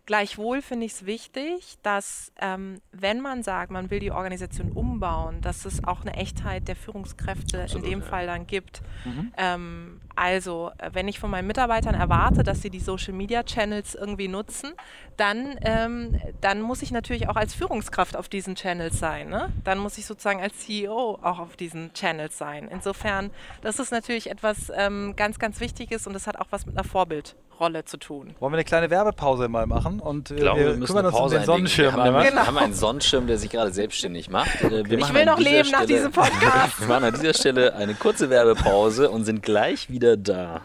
Gleichwohl finde ich es wichtig, dass ähm, wenn man sagt, man will die Organisation umbauen, dass es auch eine Echtheit der Führungskräfte Absolut, in dem ja. Fall dann gibt. Mhm. Ähm, also, wenn ich von meinen Mitarbeitern erwarte, dass sie die Social Media Channels irgendwie nutzen, dann, ähm, dann muss ich natürlich auch als Führungskraft auf diesen Channels sein. Ne? Dann muss ich sozusagen als CEO auch auf diesen Channels sein. Insofern, das ist natürlich etwas ähm, ganz, ganz Wichtiges und das hat auch was mit einer Vorbild Rolle zu tun. Wollen wir eine kleine Werbepause mal machen? Und äh, glaube, wir, wir kümmern uns um den Sonnenschirm. Wir haben, genau. haben, einen Sonnenschirm, der sich gerade selbstständig macht. Äh, ich will noch leben Stelle, nach diesem Podcast. wir machen an dieser Stelle eine kurze Werbepause und sind gleich wieder da.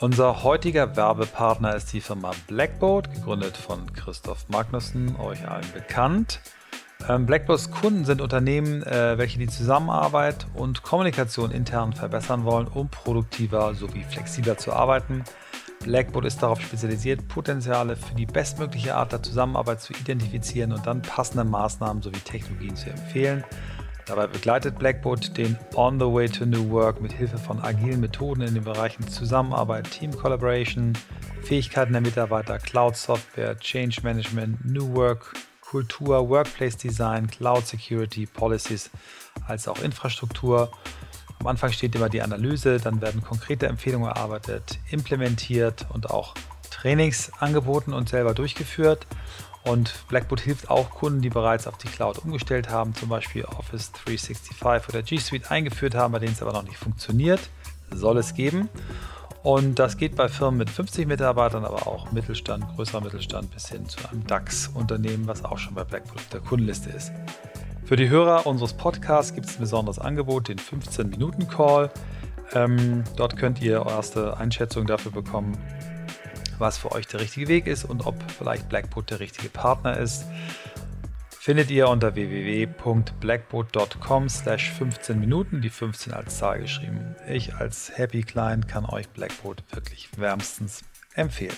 Unser heutiger Werbepartner ist die Firma Blackboard, gegründet von Christoph Magnussen, euch allen bekannt. Ähm, Blackboards Kunden sind Unternehmen, äh, welche die Zusammenarbeit und Kommunikation intern verbessern wollen, um produktiver sowie flexibler zu arbeiten. Blackboard ist darauf spezialisiert, Potenziale für die bestmögliche Art der Zusammenarbeit zu identifizieren und dann passende Maßnahmen sowie Technologien zu empfehlen. Dabei begleitet Blackboard den On the Way to New Work mit Hilfe von agilen Methoden in den Bereichen Zusammenarbeit, Team Collaboration, Fähigkeiten der Mitarbeiter, Cloud Software, Change Management, New Work, Kultur, Workplace Design, Cloud Security, Policies als auch Infrastruktur. Am Anfang steht immer die Analyse, dann werden konkrete Empfehlungen erarbeitet, implementiert und auch Trainings angeboten und selber durchgeführt. Und Blackboard hilft auch Kunden, die bereits auf die Cloud umgestellt haben, zum Beispiel Office 365 oder G Suite eingeführt haben, bei denen es aber noch nicht funktioniert. Soll es geben. Und das geht bei Firmen mit 50 Mitarbeitern, aber auch Mittelstand, größerer Mittelstand bis hin zu einem DAX-Unternehmen, was auch schon bei Blackboard auf der Kundenliste ist. Für die Hörer unseres Podcasts gibt es ein besonderes Angebot, den 15-Minuten-Call. Ähm, dort könnt ihr erste Einschätzung dafür bekommen, was für euch der richtige Weg ist und ob vielleicht Blackboard der richtige Partner ist findet ihr unter www.blackboard.com slash 15 Minuten, die 15 als Zahl geschrieben. Ich als Happy Client kann euch Blackboard wirklich wärmstens empfehlen.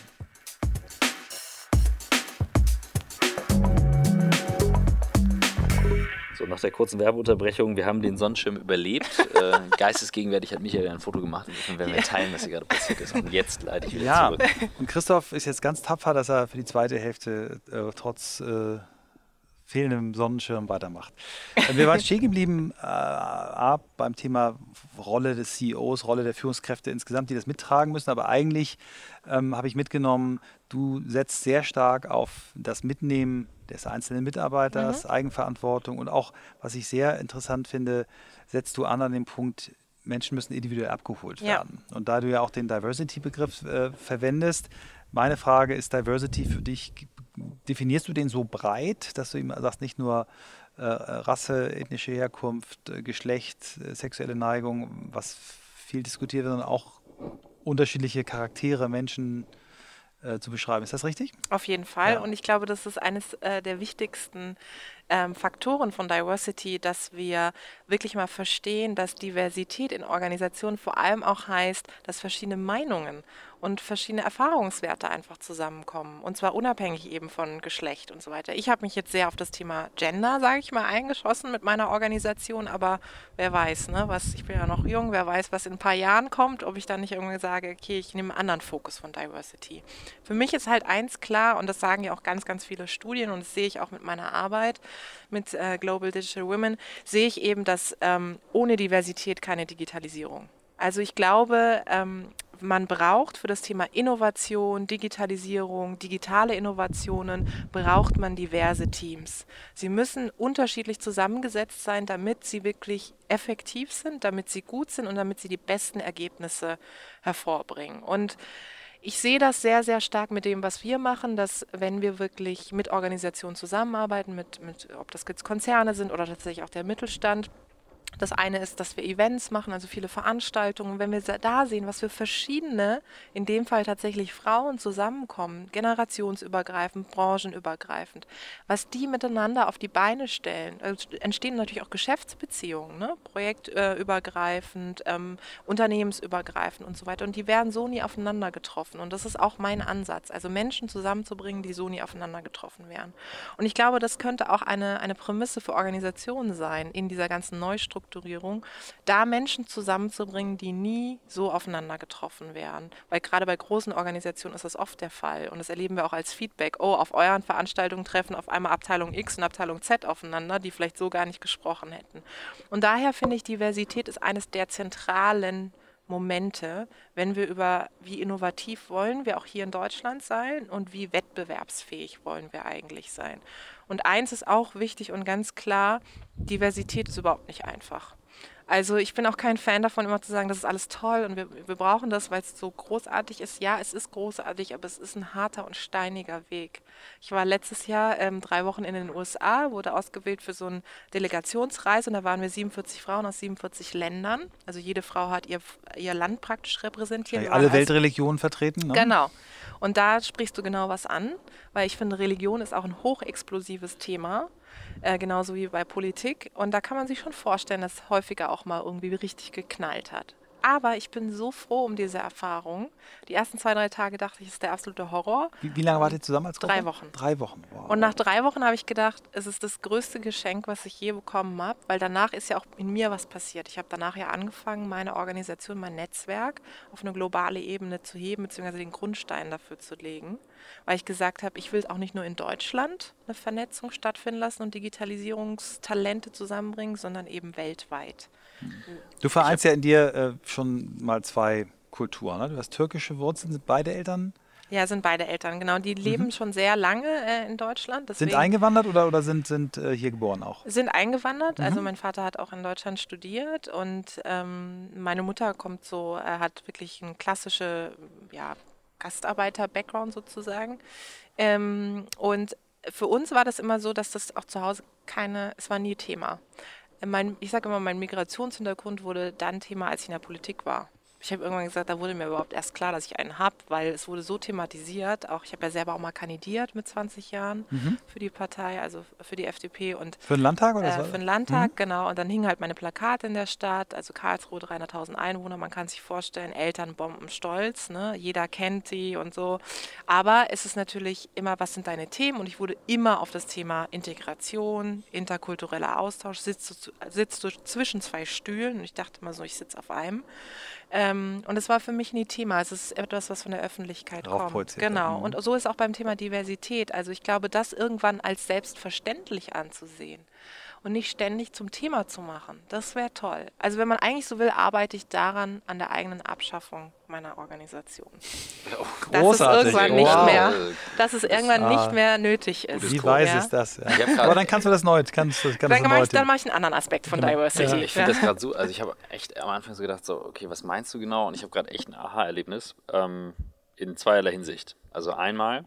So, nach der kurzen Werbeunterbrechung, wir haben den Sonnenschirm überlebt. äh, geistesgegenwärtig hat Michael ein Foto gemacht. Insofern werden wir teilen, was hier gerade passiert ist. Und jetzt leite ich wieder ja, zurück. Und Christoph ist jetzt ganz tapfer, dass er für die zweite Hälfte äh, trotz äh, fehlendem Sonnenschirm weitermacht. Äh, wir waren stehen geblieben äh, beim Thema Rolle des CEOs, Rolle der Führungskräfte insgesamt, die das mittragen müssen. Aber eigentlich ähm, habe ich mitgenommen, du setzt sehr stark auf das Mitnehmen des einzelnen Mitarbeiters, mhm. Eigenverantwortung und auch, was ich sehr interessant finde, setzt du an an den Punkt, Menschen müssen individuell abgeholt werden. Ja. Und da du ja auch den Diversity-Begriff äh, verwendest, meine Frage ist Diversity für dich, definierst du den so breit, dass du ihm sagst, nicht nur äh, Rasse, ethnische Herkunft, äh, Geschlecht, äh, sexuelle Neigung, was viel diskutiert wird, sondern auch unterschiedliche Charaktere, Menschen, äh, zu beschreiben. Ist das richtig? Auf jeden Fall. Ja. Und ich glaube, das ist eines äh, der wichtigsten ähm, Faktoren von Diversity, dass wir wirklich mal verstehen, dass Diversität in Organisationen vor allem auch heißt, dass verschiedene Meinungen und verschiedene Erfahrungswerte einfach zusammenkommen. Und zwar unabhängig eben von Geschlecht und so weiter. Ich habe mich jetzt sehr auf das Thema Gender, sage ich mal, eingeschossen mit meiner Organisation, aber wer weiß, ne, was, ich bin ja noch jung, wer weiß, was in ein paar Jahren kommt, ob ich dann nicht irgendwie sage, okay, ich nehme einen anderen Fokus von Diversity. Für mich ist halt eins klar, und das sagen ja auch ganz, ganz viele Studien und das sehe ich auch mit meiner Arbeit mit äh, Global Digital Women, sehe ich eben, dass ähm, ohne Diversität keine Digitalisierung. Also ich glaube, ähm, man braucht für das Thema Innovation, Digitalisierung, digitale Innovationen, braucht man diverse Teams. Sie müssen unterschiedlich zusammengesetzt sein, damit sie wirklich effektiv sind, damit sie gut sind und damit sie die besten Ergebnisse hervorbringen. Und ich sehe das sehr, sehr stark mit dem, was wir machen, dass wenn wir wirklich mit Organisationen zusammenarbeiten, mit, mit ob das jetzt Konzerne sind oder tatsächlich auch der Mittelstand, das eine ist, dass wir Events machen, also viele Veranstaltungen. Wenn wir da sehen, was für verschiedene, in dem Fall tatsächlich Frauen zusammenkommen, generationsübergreifend, branchenübergreifend, was die miteinander auf die Beine stellen, also entstehen natürlich auch Geschäftsbeziehungen, ne? projektübergreifend, ähm, unternehmensübergreifend und so weiter. Und die werden so nie aufeinander getroffen. Und das ist auch mein Ansatz, also Menschen zusammenzubringen, die so nie aufeinander getroffen werden. Und ich glaube, das könnte auch eine, eine Prämisse für Organisationen sein in dieser ganzen Neustrukturierung Umstrukturierung, da Menschen zusammenzubringen, die nie so aufeinander getroffen wären. Weil gerade bei großen Organisationen ist das oft der Fall. Und das erleben wir auch als Feedback. Oh, auf euren Veranstaltungen treffen auf einmal Abteilung X und Abteilung Z aufeinander, die vielleicht so gar nicht gesprochen hätten. Und daher finde ich, Diversität ist eines der zentralen Momente, wenn wir über wie innovativ wollen wir auch hier in Deutschland sein und wie wettbewerbsfähig wollen wir eigentlich sein. Und eins ist auch wichtig und ganz klar, Diversität ist überhaupt nicht einfach. Also ich bin auch kein Fan davon, immer zu sagen, das ist alles toll und wir, wir brauchen das, weil es so großartig ist. Ja, es ist großartig, aber es ist ein harter und steiniger Weg. Ich war letztes Jahr ähm, drei Wochen in den USA, wurde ausgewählt für so eine Delegationsreise und da waren wir 47 Frauen aus 47 Ländern. Also jede Frau hat ihr, ihr Land praktisch repräsentiert. Alle also Weltreligionen vertreten. Ne? Genau. Und da sprichst du genau was an, weil ich finde, Religion ist auch ein hochexplosives Thema äh, genauso wie bei Politik. Und da kann man sich schon vorstellen, dass häufiger auch mal irgendwie richtig geknallt hat. Aber ich bin so froh um diese Erfahrung. Die ersten zwei, drei Tage dachte ich, es ist der absolute Horror. Wie, wie lange wart ihr zusammen als Gruppe? Drei Wochen. Drei Wochen. Wow. Und nach drei Wochen habe ich gedacht, es ist das größte Geschenk, was ich je bekommen habe, weil danach ist ja auch in mir was passiert. Ich habe danach ja angefangen, meine Organisation, mein Netzwerk auf eine globale Ebene zu heben, beziehungsweise den Grundstein dafür zu legen weil ich gesagt habe, ich will auch nicht nur in Deutschland eine Vernetzung stattfinden lassen und Digitalisierungstalente zusammenbringen, sondern eben weltweit. Du vereinst ja in dir äh, schon mal zwei Kulturen. Ne? Du hast türkische Wurzeln, sind beide Eltern? Ja, sind beide Eltern, genau. Die leben mhm. schon sehr lange äh, in Deutschland. Sind eingewandert oder, oder sind, sind äh, hier geboren auch? Sind eingewandert. Mhm. Also mein Vater hat auch in Deutschland studiert und ähm, meine Mutter kommt so, er hat wirklich eine klassische ja, Gastarbeiter-Background sozusagen. Ähm, und für uns war das immer so, dass das auch zu Hause keine, es war nie Thema. Mein, ich sage immer, mein Migrationshintergrund wurde dann Thema, als ich in der Politik war ich habe irgendwann gesagt, da wurde mir überhaupt erst klar, dass ich einen habe, weil es wurde so thematisiert. Auch ich habe ja selber auch mal kandidiert mit 20 Jahren mhm. für die Partei, also für die FDP und für den Landtag oder äh, so? Für den Landtag, mhm. genau. Und dann hingen halt meine Plakate in der Stadt, also Karlsruhe 300.000 Einwohner. Man kann sich vorstellen, Eltern bombenstolz, ne? Jeder kennt sie und so. Aber es ist natürlich immer, was sind deine Themen? Und ich wurde immer auf das Thema Integration, interkultureller Austausch. Sitzt du, sitzt du zwischen zwei Stühlen? Und ich dachte immer so, ich sitze auf einem Ähm, und es war für mich nie Thema. Es ist etwas, was von der Öffentlichkeit kommt. Genau. Mhm. Und so ist auch beim Thema Diversität. Also ich glaube, das irgendwann als selbstverständlich anzusehen und nicht ständig zum Thema zu machen. Das wäre toll. Also wenn man eigentlich so will, arbeite ich daran an der eigenen Abschaffung meiner Organisation. Oh, dass es irgendwann nicht wow. mehr, dass es irgendwann ah, nicht mehr nötig ist. Wie weiß ja? ist das? Ja. Aber dann kannst du das neu. Kannst, kannst dann mache ich, dann mach ich einen anderen Aspekt von genau. Diversity. Ja. Ich finde das gerade so, also ich habe echt am Anfang so gedacht, so, okay, was meinst du genau? Und ich habe gerade echt ein Aha-Erlebnis ähm, in zweierlei Hinsicht. Also einmal,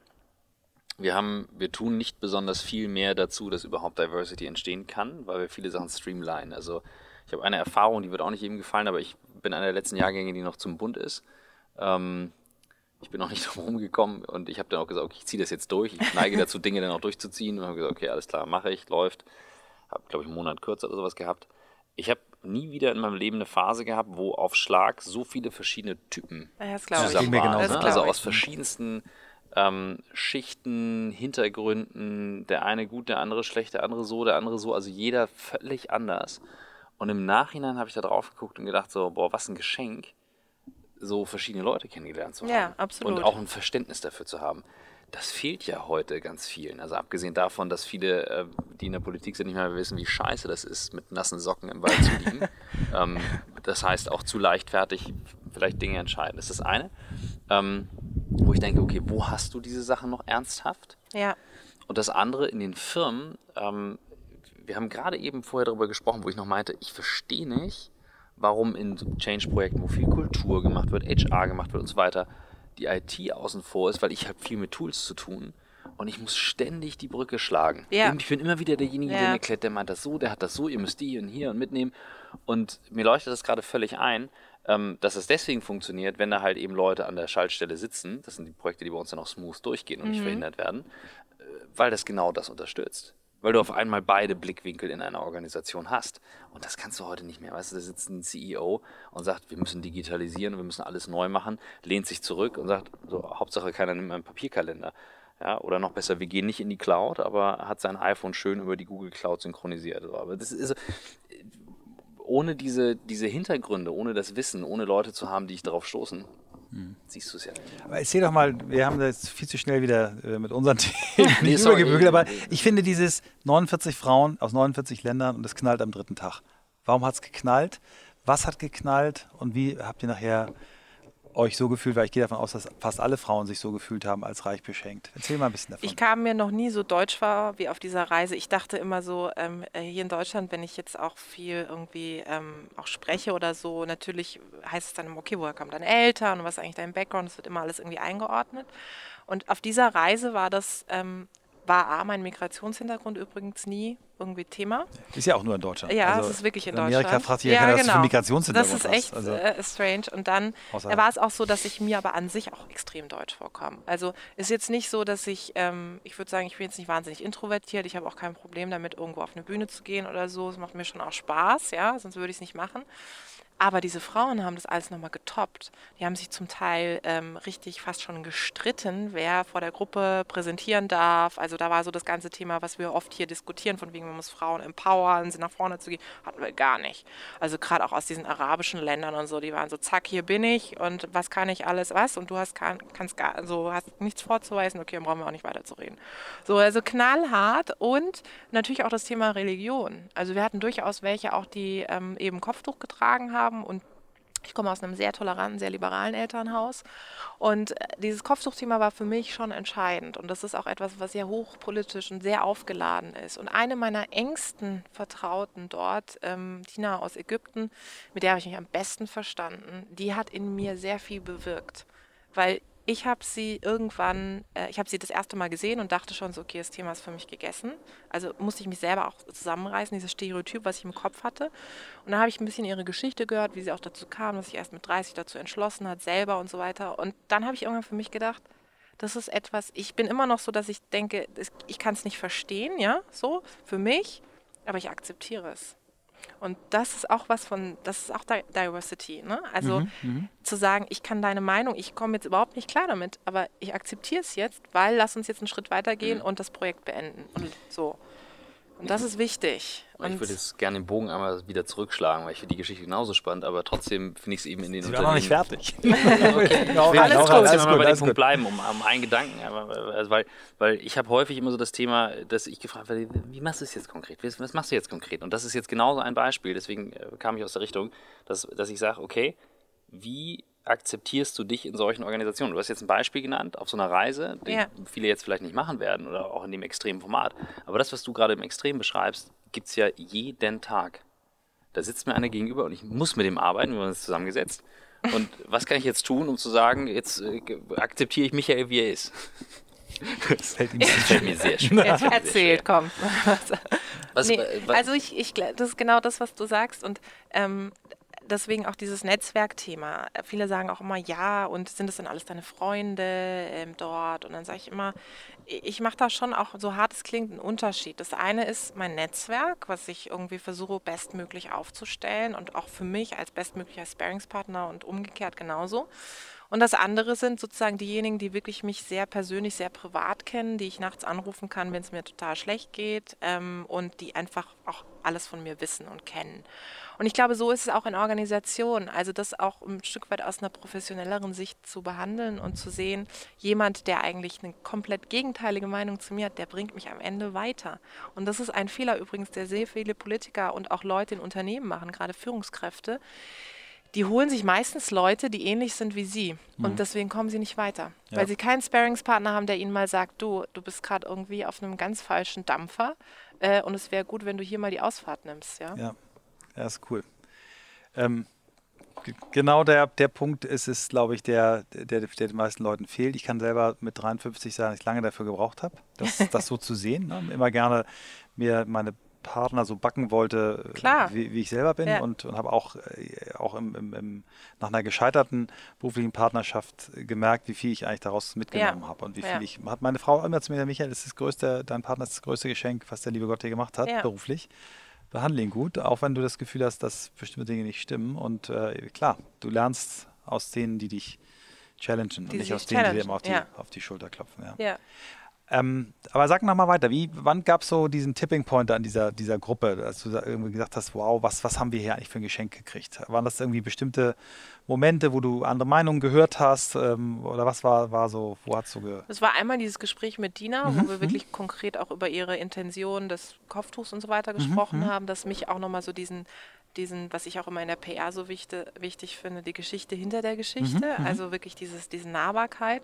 wir haben, wir tun nicht besonders viel mehr dazu, dass überhaupt Diversity entstehen kann, weil wir viele Sachen streamline. Also ich habe eine Erfahrung, die wird auch nicht jedem gefallen, aber ich bin einer der letzten Jahrgänge, die noch zum Bund ist. Ähm, ich bin noch nicht drum rumgekommen und ich habe dann auch gesagt, okay, ich ziehe das jetzt durch. Ich neige dazu, Dinge dann auch durchzuziehen und habe gesagt, okay, alles klar, mache ich, läuft. Habe, glaube ich, einen Monat kürzer oder sowas gehabt. Ich habe nie wieder in meinem Leben eine Phase gehabt, wo auf Schlag so viele verschiedene Typen ja, zusammen waren. Ne? Also aus verschiedensten ähm, Schichten, Hintergründen, der eine gut, der andere schlecht, der andere so, der andere so, also jeder völlig anders. Und im Nachhinein habe ich da drauf geguckt und gedacht, so, boah, was ein Geschenk, so verschiedene Leute kennengelernt zu haben. Ja, absolut. Und auch ein Verständnis dafür zu haben. Das fehlt ja heute ganz vielen. Also abgesehen davon, dass viele, äh, die in der Politik sind, nicht mehr wissen, wie scheiße das ist, mit nassen Socken im Wald zu liegen. ähm, das heißt auch zu leichtfertig vielleicht Dinge entscheiden. Das ist das eine. Ähm, wo ich denke, okay, wo hast du diese Sachen noch ernsthaft? Ja. Und das andere in den Firmen, ähm, wir haben gerade eben vorher darüber gesprochen, wo ich noch meinte, ich verstehe nicht, warum in Change-Projekten, wo viel Kultur gemacht wird, HR gemacht wird und so weiter, die IT außen vor ist, weil ich habe viel mit Tools zu tun und ich muss ständig die Brücke schlagen. Ja. Ich bin immer wieder derjenige, ja. der mir klärt, der meint das so, der hat das so, ihr müsst die und hier und mitnehmen. Und mir leuchtet das gerade völlig ein, ähm, dass es deswegen funktioniert, wenn da halt eben Leute an der Schaltstelle sitzen. Das sind die Projekte, die bei uns dann auch smooth durchgehen und mhm. nicht verhindert werden, äh, weil das genau das unterstützt. Weil du auf einmal beide Blickwinkel in einer Organisation hast. Und das kannst du heute nicht mehr. Weißt du, da sitzt ein CEO und sagt, wir müssen digitalisieren, wir müssen alles neu machen, lehnt sich zurück und sagt, so, Hauptsache keiner nimmt meinen Papierkalender. Ja, oder noch besser, wir gehen nicht in die Cloud, aber hat sein iPhone schön über die Google Cloud synchronisiert. Aber das ist, ohne diese, diese Hintergründe, ohne das Wissen, ohne Leute zu haben, die ich darauf stoßen, hm. siehst du es ja nicht. Aber erzähl doch mal, wir haben da jetzt viel zu schnell wieder äh, mit unseren Themen nee, übergebügelt, aber ich finde dieses 49 Frauen aus 49 Ländern und es knallt am dritten Tag. Warum hat es geknallt? Was hat geknallt und wie habt ihr nachher euch so gefühlt, weil ich gehe davon aus, dass fast alle Frauen sich so gefühlt haben als reich beschenkt. Erzähl mal ein bisschen davon. Ich kam mir noch nie so deutsch vor wie auf dieser Reise. Ich dachte immer so, ähm, äh, hier in Deutschland, wenn ich jetzt auch viel irgendwie ähm, auch spreche oder so, natürlich heißt es dann, okay, woher kommen deine Eltern und was ist eigentlich dein Background? Es wird immer alles irgendwie eingeordnet. Und auf dieser Reise war das ähm, war A, mein Migrationshintergrund übrigens nie irgendwie Thema. Ist ja auch nur in Deutschland. Ja, also es ist wirklich in, in Amerika Deutschland. fragt sich ja, genau. was für Migrationshintergrund Das ist echt also äh, strange. Und dann war es auch so, dass ich mir aber an sich auch extrem deutsch vorkomme. Also ist jetzt nicht so, dass ich, ähm, ich würde sagen, ich bin jetzt nicht wahnsinnig introvertiert. Ich habe auch kein Problem damit, irgendwo auf eine Bühne zu gehen oder so. Es macht mir schon auch Spaß, ja, sonst würde ich es nicht machen. Aber diese Frauen haben das alles nochmal getoppt. Die haben sich zum Teil ähm, richtig fast schon gestritten, wer vor der Gruppe präsentieren darf. Also da war so das ganze Thema, was wir oft hier diskutieren, von wegen, man muss Frauen empowern, sie nach vorne zu gehen, hatten wir gar nicht. Also gerade auch aus diesen arabischen Ländern und so, die waren so, zack, hier bin ich und was kann ich alles, was? Und du hast, kann, kannst gar, also hast nichts vorzuweisen, okay, dann brauchen wir auch nicht weiter zu reden. So, also knallhart und natürlich auch das Thema Religion. Also wir hatten durchaus welche auch, die ähm, eben Kopftuch getragen haben haben und ich komme aus einem sehr toleranten, sehr liberalen Elternhaus. Und äh, dieses Kopftuchthema war für mich schon entscheidend. Und das ist auch etwas, was sehr hochpolitisch und sehr aufgeladen ist. Und eine meiner engsten Vertrauten dort, ähm, Tina aus Ägypten, mit der habe ich mich am besten verstanden, die hat in mir sehr viel bewirkt. Weil ich habe sie irgendwann, äh, ich habe sie das erste Mal gesehen und dachte schon so, okay, das Thema ist für mich gegessen. Also musste ich mich selber auch zusammenreißen, dieses Stereotyp, was ich im Kopf hatte. Und dann habe ich ein bisschen ihre Geschichte gehört, wie sie auch dazu kam, dass sich erst mit 30 dazu entschlossen hat, selber und so weiter. Und dann habe ich irgendwann für mich gedacht, das ist etwas, ich bin immer noch so, dass ich denke, ich kann es nicht verstehen, ja, so, für mich, aber ich akzeptiere es. Und das ist auch was von, das ist auch Diversity. Ne? Also mhm, mhm, zu sagen, ich kann deine Meinung, ich komme jetzt überhaupt nicht klar damit, aber ich akzeptiere es jetzt, weil lass uns jetzt einen Schritt weitergehen mhm. und das Projekt beenden. Und so. Und das ist wichtig. Und ich würde jetzt gerne den Bogen einmal wieder zurückschlagen, weil ich finde die Geschichte genauso spannend, aber trotzdem finde ich es eben in den Sie waren noch nicht fertig. okay. Ich will alles gut. trotzdem Alles mal bei dem Punkt bleiben, um, um einen Gedanken. Also weil, weil ich habe häufig immer so das Thema, dass ich gefragt werde, wie machst du es jetzt konkret? Was, was machst du jetzt konkret? Und das ist jetzt genauso ein Beispiel, deswegen äh, kam ich aus der Richtung, dass, dass ich sage, okay, wie akzeptierst du dich in solchen Organisationen? Du hast jetzt ein Beispiel genannt auf so einer Reise, die Ja. viele jetzt vielleicht nicht machen werden oder auch in dem extremen Format. Aber das, was du gerade im Extrem beschreibst, gibt es ja jeden Tag. Da sitzt mir einer gegenüber und ich muss mit dem arbeiten, wir haben uns zusammengesetzt. Und was kann ich jetzt tun, um zu sagen, jetzt äh, akzeptiere ich Michael, wie er ist? Das fällt ihm Das fällt mir sehr schwer. Jetzt erzählt, komm. Was, nee, was, also ich, ich, das ist genau das, was du sagst und ähm, deswegen auch dieses Netzwerkthema. Viele sagen auch immer ja und sind das dann alles deine Freunde ähm, dort und dann sage ich immer, ich mache da schon auch, so hart es klingt, einen Unterschied. Das eine ist mein Netzwerk, was ich irgendwie versuche bestmöglich aufzustellen und auch für mich als bestmöglicher Sparingspartner und umgekehrt genauso. Und das andere sind sozusagen diejenigen, die wirklich mich sehr persönlich, sehr privat kennen, die ich nachts anrufen kann, wenn es mir total schlecht geht ähm, und die einfach auch alles von mir wissen und kennen. Und ich glaube, so ist es auch in Organisationen. Also das auch ein Stück weit aus einer professionelleren Sicht zu behandeln und zu sehen, jemand, der eigentlich eine komplett gegenteilige Meinung zu mir hat, der bringt mich am Ende weiter. Und das ist ein Fehler übrigens, der sehr viele Politiker und auch Leute in Unternehmen machen, gerade Führungskräfte die holen sich meistens Leute, die ähnlich sind wie sie. Und deswegen kommen sie nicht weiter. Ja. Weil sie keinen Sparingspartner haben, der ihnen mal sagt, du, du bist gerade irgendwie auf einem ganz falschen Dampfer äh, und es wäre gut, wenn du hier mal die Ausfahrt nimmst. Ja? Ja, ja ist cool. Ähm, genau der, der Punkt ist es, glaube ich, der, der, der den meisten Leuten fehlt. Ich kann selber mit 53 sagen, dass ich lange dafür gebraucht habe, das, das so zu sehen. Ne? Immer gerne mir meine Partner so backen wollte, Klar. wie, wie ich selber bin Ja. und, und habe auch, äh, auch im, im, im, nach einer gescheiterten beruflichen Partnerschaft gemerkt, wie viel ich eigentlich daraus mitgenommen Ja. habe und wie Ja. viel ich, hat meine Frau immer zu mir, Michael, das ist das größte, dein Partner ist das größte Geschenk, was der liebe Gott dir gemacht hat, Ja. beruflich behandle ihn gut, auch wenn du das Gefühl hast, dass bestimmte Dinge nicht stimmen. Und äh, klar, du lernst aus denen, die dich challengen und Die nicht sich aus denen, die dir immer auf die, ja. auf die Schulter klopfen. Ja. Ähm, aber sag noch mal weiter, wie, wann gab es so diesen Tipping Point an dieser, dieser Gruppe, als du irgendwie gesagt hast, wow, was, was haben wir hier eigentlich für ein Geschenk gekriegt? Waren das irgendwie bestimmte Momente, wo du andere Meinungen gehört hast? Ähm, oder was war, war so, wo hat so ge Es war einmal dieses Gespräch mit Dina, wo wir wirklich konkret auch über ihre Intention des Kopftuchs und so weiter gesprochen haben, dass mich auch nochmal so diesen, diesen, was ich auch immer in der PR so wichtig, wichtig finde, die Geschichte hinter der Geschichte, also wirklich dieses, diese Nahbarkeit.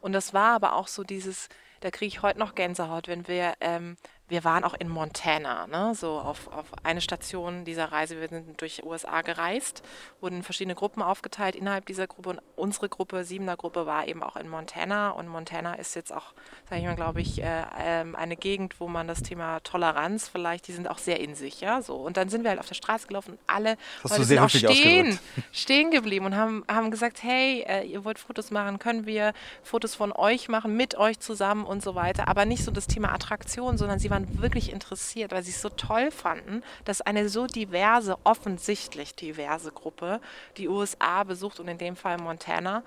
Und das war aber auch so dieses, da kriege ich heute noch Gänsehaut, wenn wir, ähm, wir waren auch in Montana, ne? so auf, auf eine Station dieser Reise. Wir sind durch USA gereist, wurden in verschiedene Gruppen aufgeteilt innerhalb dieser Gruppe und unsere Gruppe, Siebener Gruppe, war eben auch in Montana und Montana ist jetzt auch, sage ich mal, glaube ich, äh, ähm, eine Gegend, wo man das Thema Toleranz vielleicht, die sind auch sehr in sich, ja, so. Und dann sind wir halt auf der Straße gelaufen und alle hast Leute sind auch stehen, stehen geblieben und haben, haben gesagt, hey, äh, ihr wollt Fotos machen, können wir Fotos von euch machen, mit euch zusammen und so weiter. Aber nicht so das Thema Attraktion, sondern sie waren wirklich interessiert, weil sie es so toll fanden, dass eine so diverse, offensichtlich diverse Gruppe die USA besucht und in dem Fall Montana.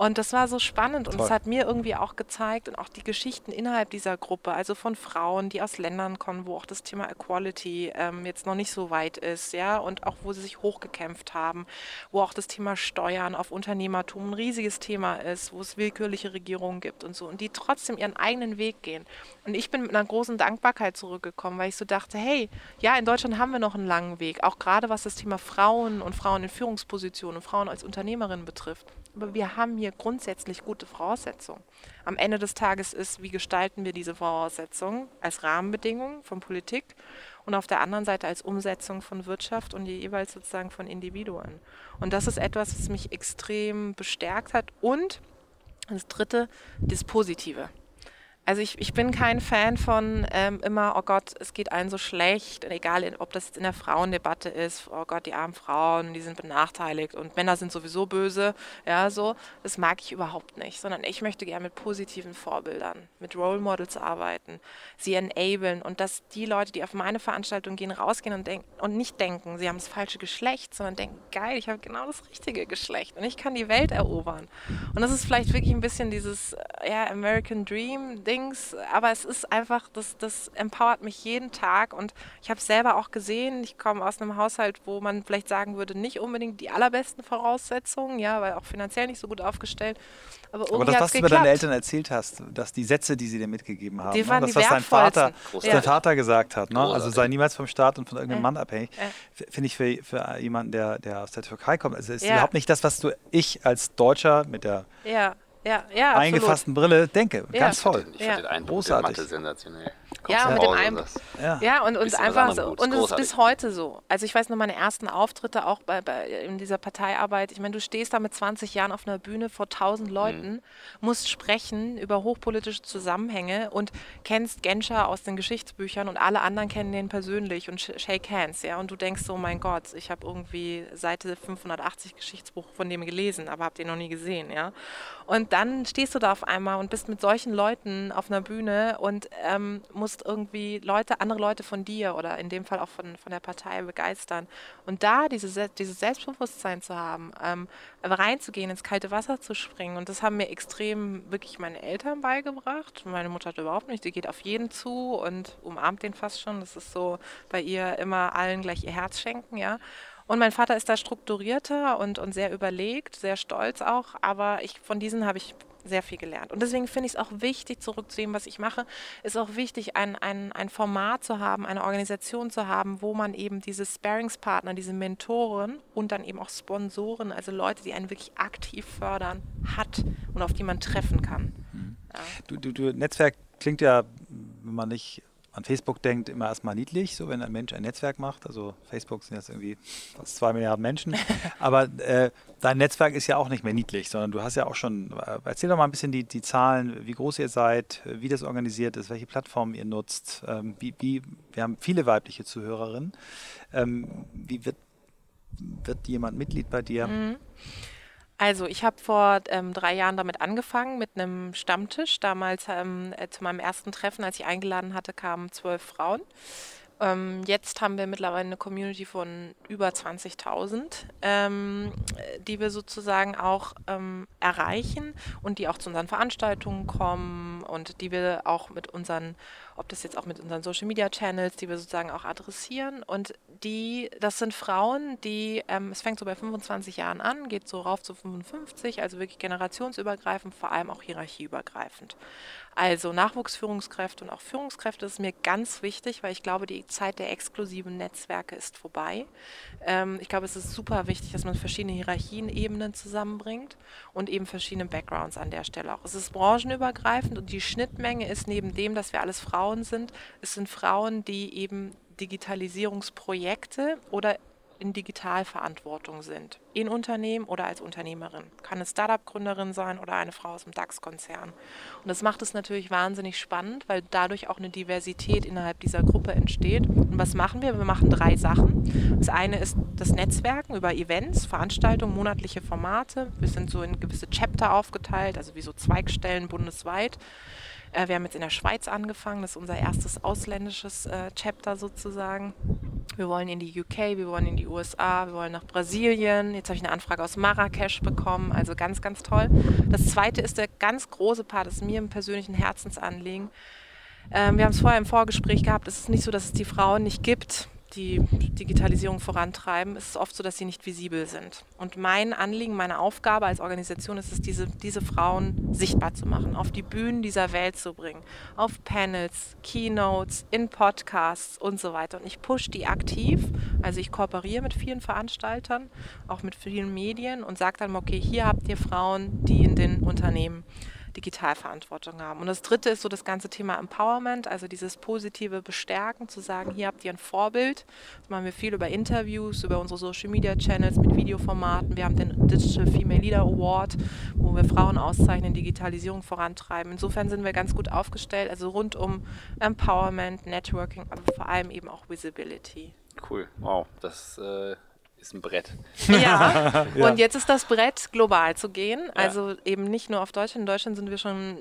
Und das war so spannend und es hat mir irgendwie auch gezeigt und auch die Geschichten innerhalb dieser Gruppe, also von Frauen, die aus Ländern kommen, wo auch das Thema Equality ähm, jetzt noch nicht so weit ist, ja, und auch wo sie sich hochgekämpft haben, wo auch das Thema Steuern auf Unternehmertum ein riesiges Thema ist, wo es willkürliche Regierungen gibt und so und die trotzdem ihren eigenen Weg gehen. Und ich bin mit einer großen Dankbarkeit zurückgekommen, weil ich so dachte, hey, ja, in Deutschland haben wir noch einen langen Weg, auch gerade was das Thema Frauen und Frauen in Führungspositionen und Frauen als Unternehmerinnen betrifft. Aber wir haben hier grundsätzlich gute Voraussetzungen. Am Ende des Tages ist, wie gestalten wir diese Voraussetzungen als Rahmenbedingung von Politik und auf der anderen Seite als Umsetzung von Wirtschaft und jeweils sozusagen von Individuen. Und das ist etwas, was mich extrem bestärkt hat. Und das Dritte, das Positive. Also ich, ich bin kein Fan von ähm, immer, oh Gott, es geht allen so schlecht, egal ob das jetzt in der Frauendebatte ist, oh Gott, die armen Frauen, die sind benachteiligt und Männer sind sowieso böse, ja, so. Das mag ich überhaupt nicht, sondern ich möchte gerne mit positiven Vorbildern, mit Role Models arbeiten, sie enablen und dass die Leute, die auf meine Veranstaltung gehen, rausgehen und, denken, und nicht denken, sie haben das falsche Geschlecht, sondern denken, geil, ich habe genau das richtige Geschlecht und ich kann die Welt erobern. Und das ist vielleicht wirklich ein bisschen dieses äh, ja, American Dream, Dings, aber es ist einfach, das, das empowert mich jeden Tag und ich habe es selber auch gesehen. Ich komme aus einem Haushalt, wo man vielleicht sagen würde, nicht unbedingt die allerbesten Voraussetzungen, ja, weil auch finanziell nicht so gut aufgestellt. Aber, aber das, was du über deine Eltern erzählt hast, dass die Sätze, die sie dir mitgegeben haben, die waren ne? das, was dein Vater, ja. dein Vater gesagt hat, ne? also sei niemals vom Staat und von irgendeinem Äh. Mann abhängig, Äh. finde ich für, für jemanden, der, der aus der Türkei kommt, also ist Ja. überhaupt nicht das, was du ich als Deutscher mit der Ja, ja, ja. eingefassten Brille denke. Ja. Ganz toll. Ich Ja. fand den einen Punkt Großartig. in Mathe sensationell. Ja, mit dem und einen- Ja. Ja, und, und einfach so. Und es ist bis heute so. Also ich weiß noch meine ersten Auftritte auch bei, bei in dieser Parteiarbeit. Ich meine, du stehst da mit 20 Jahren auf einer Bühne vor 1000 Leuten, musst sprechen über hochpolitische Zusammenhänge und kennst Genscher aus den Geschichtsbüchern und alle anderen kennen den persönlich und sh- shake hands, ja. Und du denkst so, mein Gott, ich habe irgendwie Seite 580 Geschichtsbuch von dem gelesen, aber habe den noch nie gesehen, ja. Und dann stehst du da auf einmal und bist mit solchen Leuten auf einer Bühne und ähm, musst irgendwie Leute, andere Leute von dir oder in dem Fall auch von, von der Partei begeistern. Und da diese, Se- dieses Selbstbewusstsein zu haben, ähm, reinzugehen, ins kalte Wasser zu springen. Und das haben mir extrem wirklich meine Eltern beigebracht. Meine Mutter hat überhaupt nicht. Die geht auf jeden zu und umarmt den fast schon. Das ist so bei ihr immer allen gleich ihr Herz schenken, ja. Und mein Vater ist da strukturierter und, und sehr überlegt, sehr stolz auch, aber ich, von diesen habe ich sehr viel gelernt. Und deswegen finde ich es auch wichtig, zurück zu dem, was ich mache, ist auch wichtig, ein, ein, ein Format zu haben, eine Organisation zu haben, wo man eben diese Sparingspartner, diese Mentoren und dann eben auch Sponsoren, also Leute, die einen wirklich aktiv fördern, hat und auf die man treffen kann. Ja. Du, du, du, Netzwerk klingt ja, wenn man nicht an Facebook denkt, immer erstmal niedlich, so wenn ein Mensch ein Netzwerk macht. Also Facebook sind jetzt irgendwie fast zwei Milliarden Menschen. Aber äh, dein Netzwerk ist ja auch nicht mehr niedlich, sondern du hast ja auch schon, äh, erzähl doch mal ein bisschen die, die Zahlen, wie groß ihr seid, wie das organisiert ist, welche Plattformen ihr nutzt. Ähm, wie, wie, wir haben viele weibliche Zuhörerinnen. Ähm, wie wird, wird jemand Mitglied bei dir? Mhm. Also ich habe vor ähm, drei Jahren damit angefangen, mit einem Stammtisch. Damals ähm, äh, zu meinem ersten Treffen, als ich eingeladen hatte, kamen zwölf Frauen. Ähm, jetzt haben wir mittlerweile eine Community von über 20.000, ähm, äh, die wir sozusagen auch ähm, erreichen und die auch zu unseren Veranstaltungen kommen und die wir auch mit unseren, ob das jetzt auch mit unseren Social Media Channels, die wir sozusagen auch adressieren. Und die, das sind Frauen, die, ähm, es fängt so bei 25 Jahren an, geht so rauf zu 55, also wirklich generationsübergreifend, vor allem auch hierarchieübergreifend. Also Nachwuchsführungskräfte und auch Führungskräfte ist mir ganz wichtig, weil ich glaube, die Zeit der exklusiven Netzwerke ist vorbei. Ähm, ich glaube, es ist super wichtig, dass man verschiedene Hierarchienebenen zusammenbringt und eben verschiedene Backgrounds an der Stelle auch. Es ist branchenübergreifend und die Schnittmenge ist neben dem, dass wir alles Frauen sind, es sind Frauen, die eben Digitalisierungsprojekte oder in Digitalverantwortung sind. In Unternehmen oder als Unternehmerin. Kann eine Startup-Gründerin sein oder eine Frau aus dem DAX-Konzern. Und das macht es natürlich wahnsinnig spannend, weil dadurch auch eine Diversität innerhalb dieser Gruppe entsteht. Und was machen wir? Wir machen drei Sachen. Das eine ist das Netzwerken über Events, Veranstaltungen, monatliche Formate. Wir sind so in gewisse Chapter aufgeteilt, also wie so Zweigstellen bundesweit. Äh, Wir haben jetzt in der Schweiz angefangen, das ist unser erstes ausländisches äh, Chapter sozusagen. Wir wollen in die UK, wir wollen in die USA, wir wollen nach Brasilien. Jetzt habe ich eine Anfrage aus Marrakesch bekommen, also ganz, ganz toll. Das zweite ist der ganz große Part, das ist mir im persönlichen Herzensanliegen. Ähm, wir haben es vorher im Vorgespräch gehabt, es ist nicht so, dass es die Frauen nicht gibt, die Digitalisierung vorantreiben. Es ist oft so, dass sie nicht visibel sind. Und mein Anliegen, meine Aufgabe als Organisation ist es, diese, diese Frauen sichtbar zu machen, auf die Bühnen dieser Welt zu bringen, auf Panels, Keynotes, in Podcasts und so weiter. Und ich pushe die aktiv. Also ich kooperiere mit vielen Veranstaltern, auch mit vielen Medien und sage dann, okay, hier habt ihr Frauen, die in den Unternehmen Digitalverantwortung haben. Und das dritte ist so das ganze Thema Empowerment, also dieses positive Bestärken, zu sagen, hier habt ihr ein Vorbild. Das machen wir viel über Interviews, über unsere Social Media Channels mit Videoformaten. Wir haben den Digital Female Leader Award, wo wir Frauen auszeichnen, Digitalisierung vorantreiben. Insofern sind wir ganz gut aufgestellt, also rund um Empowerment, Networking, aber vor allem eben auch Visibility. Cool. Wow, das äh, ist ein Brett. Ja. Ja. und jetzt ist das Brett, global zu gehen. Also eben nicht nur auf Deutschland. In Deutschland sind wir schon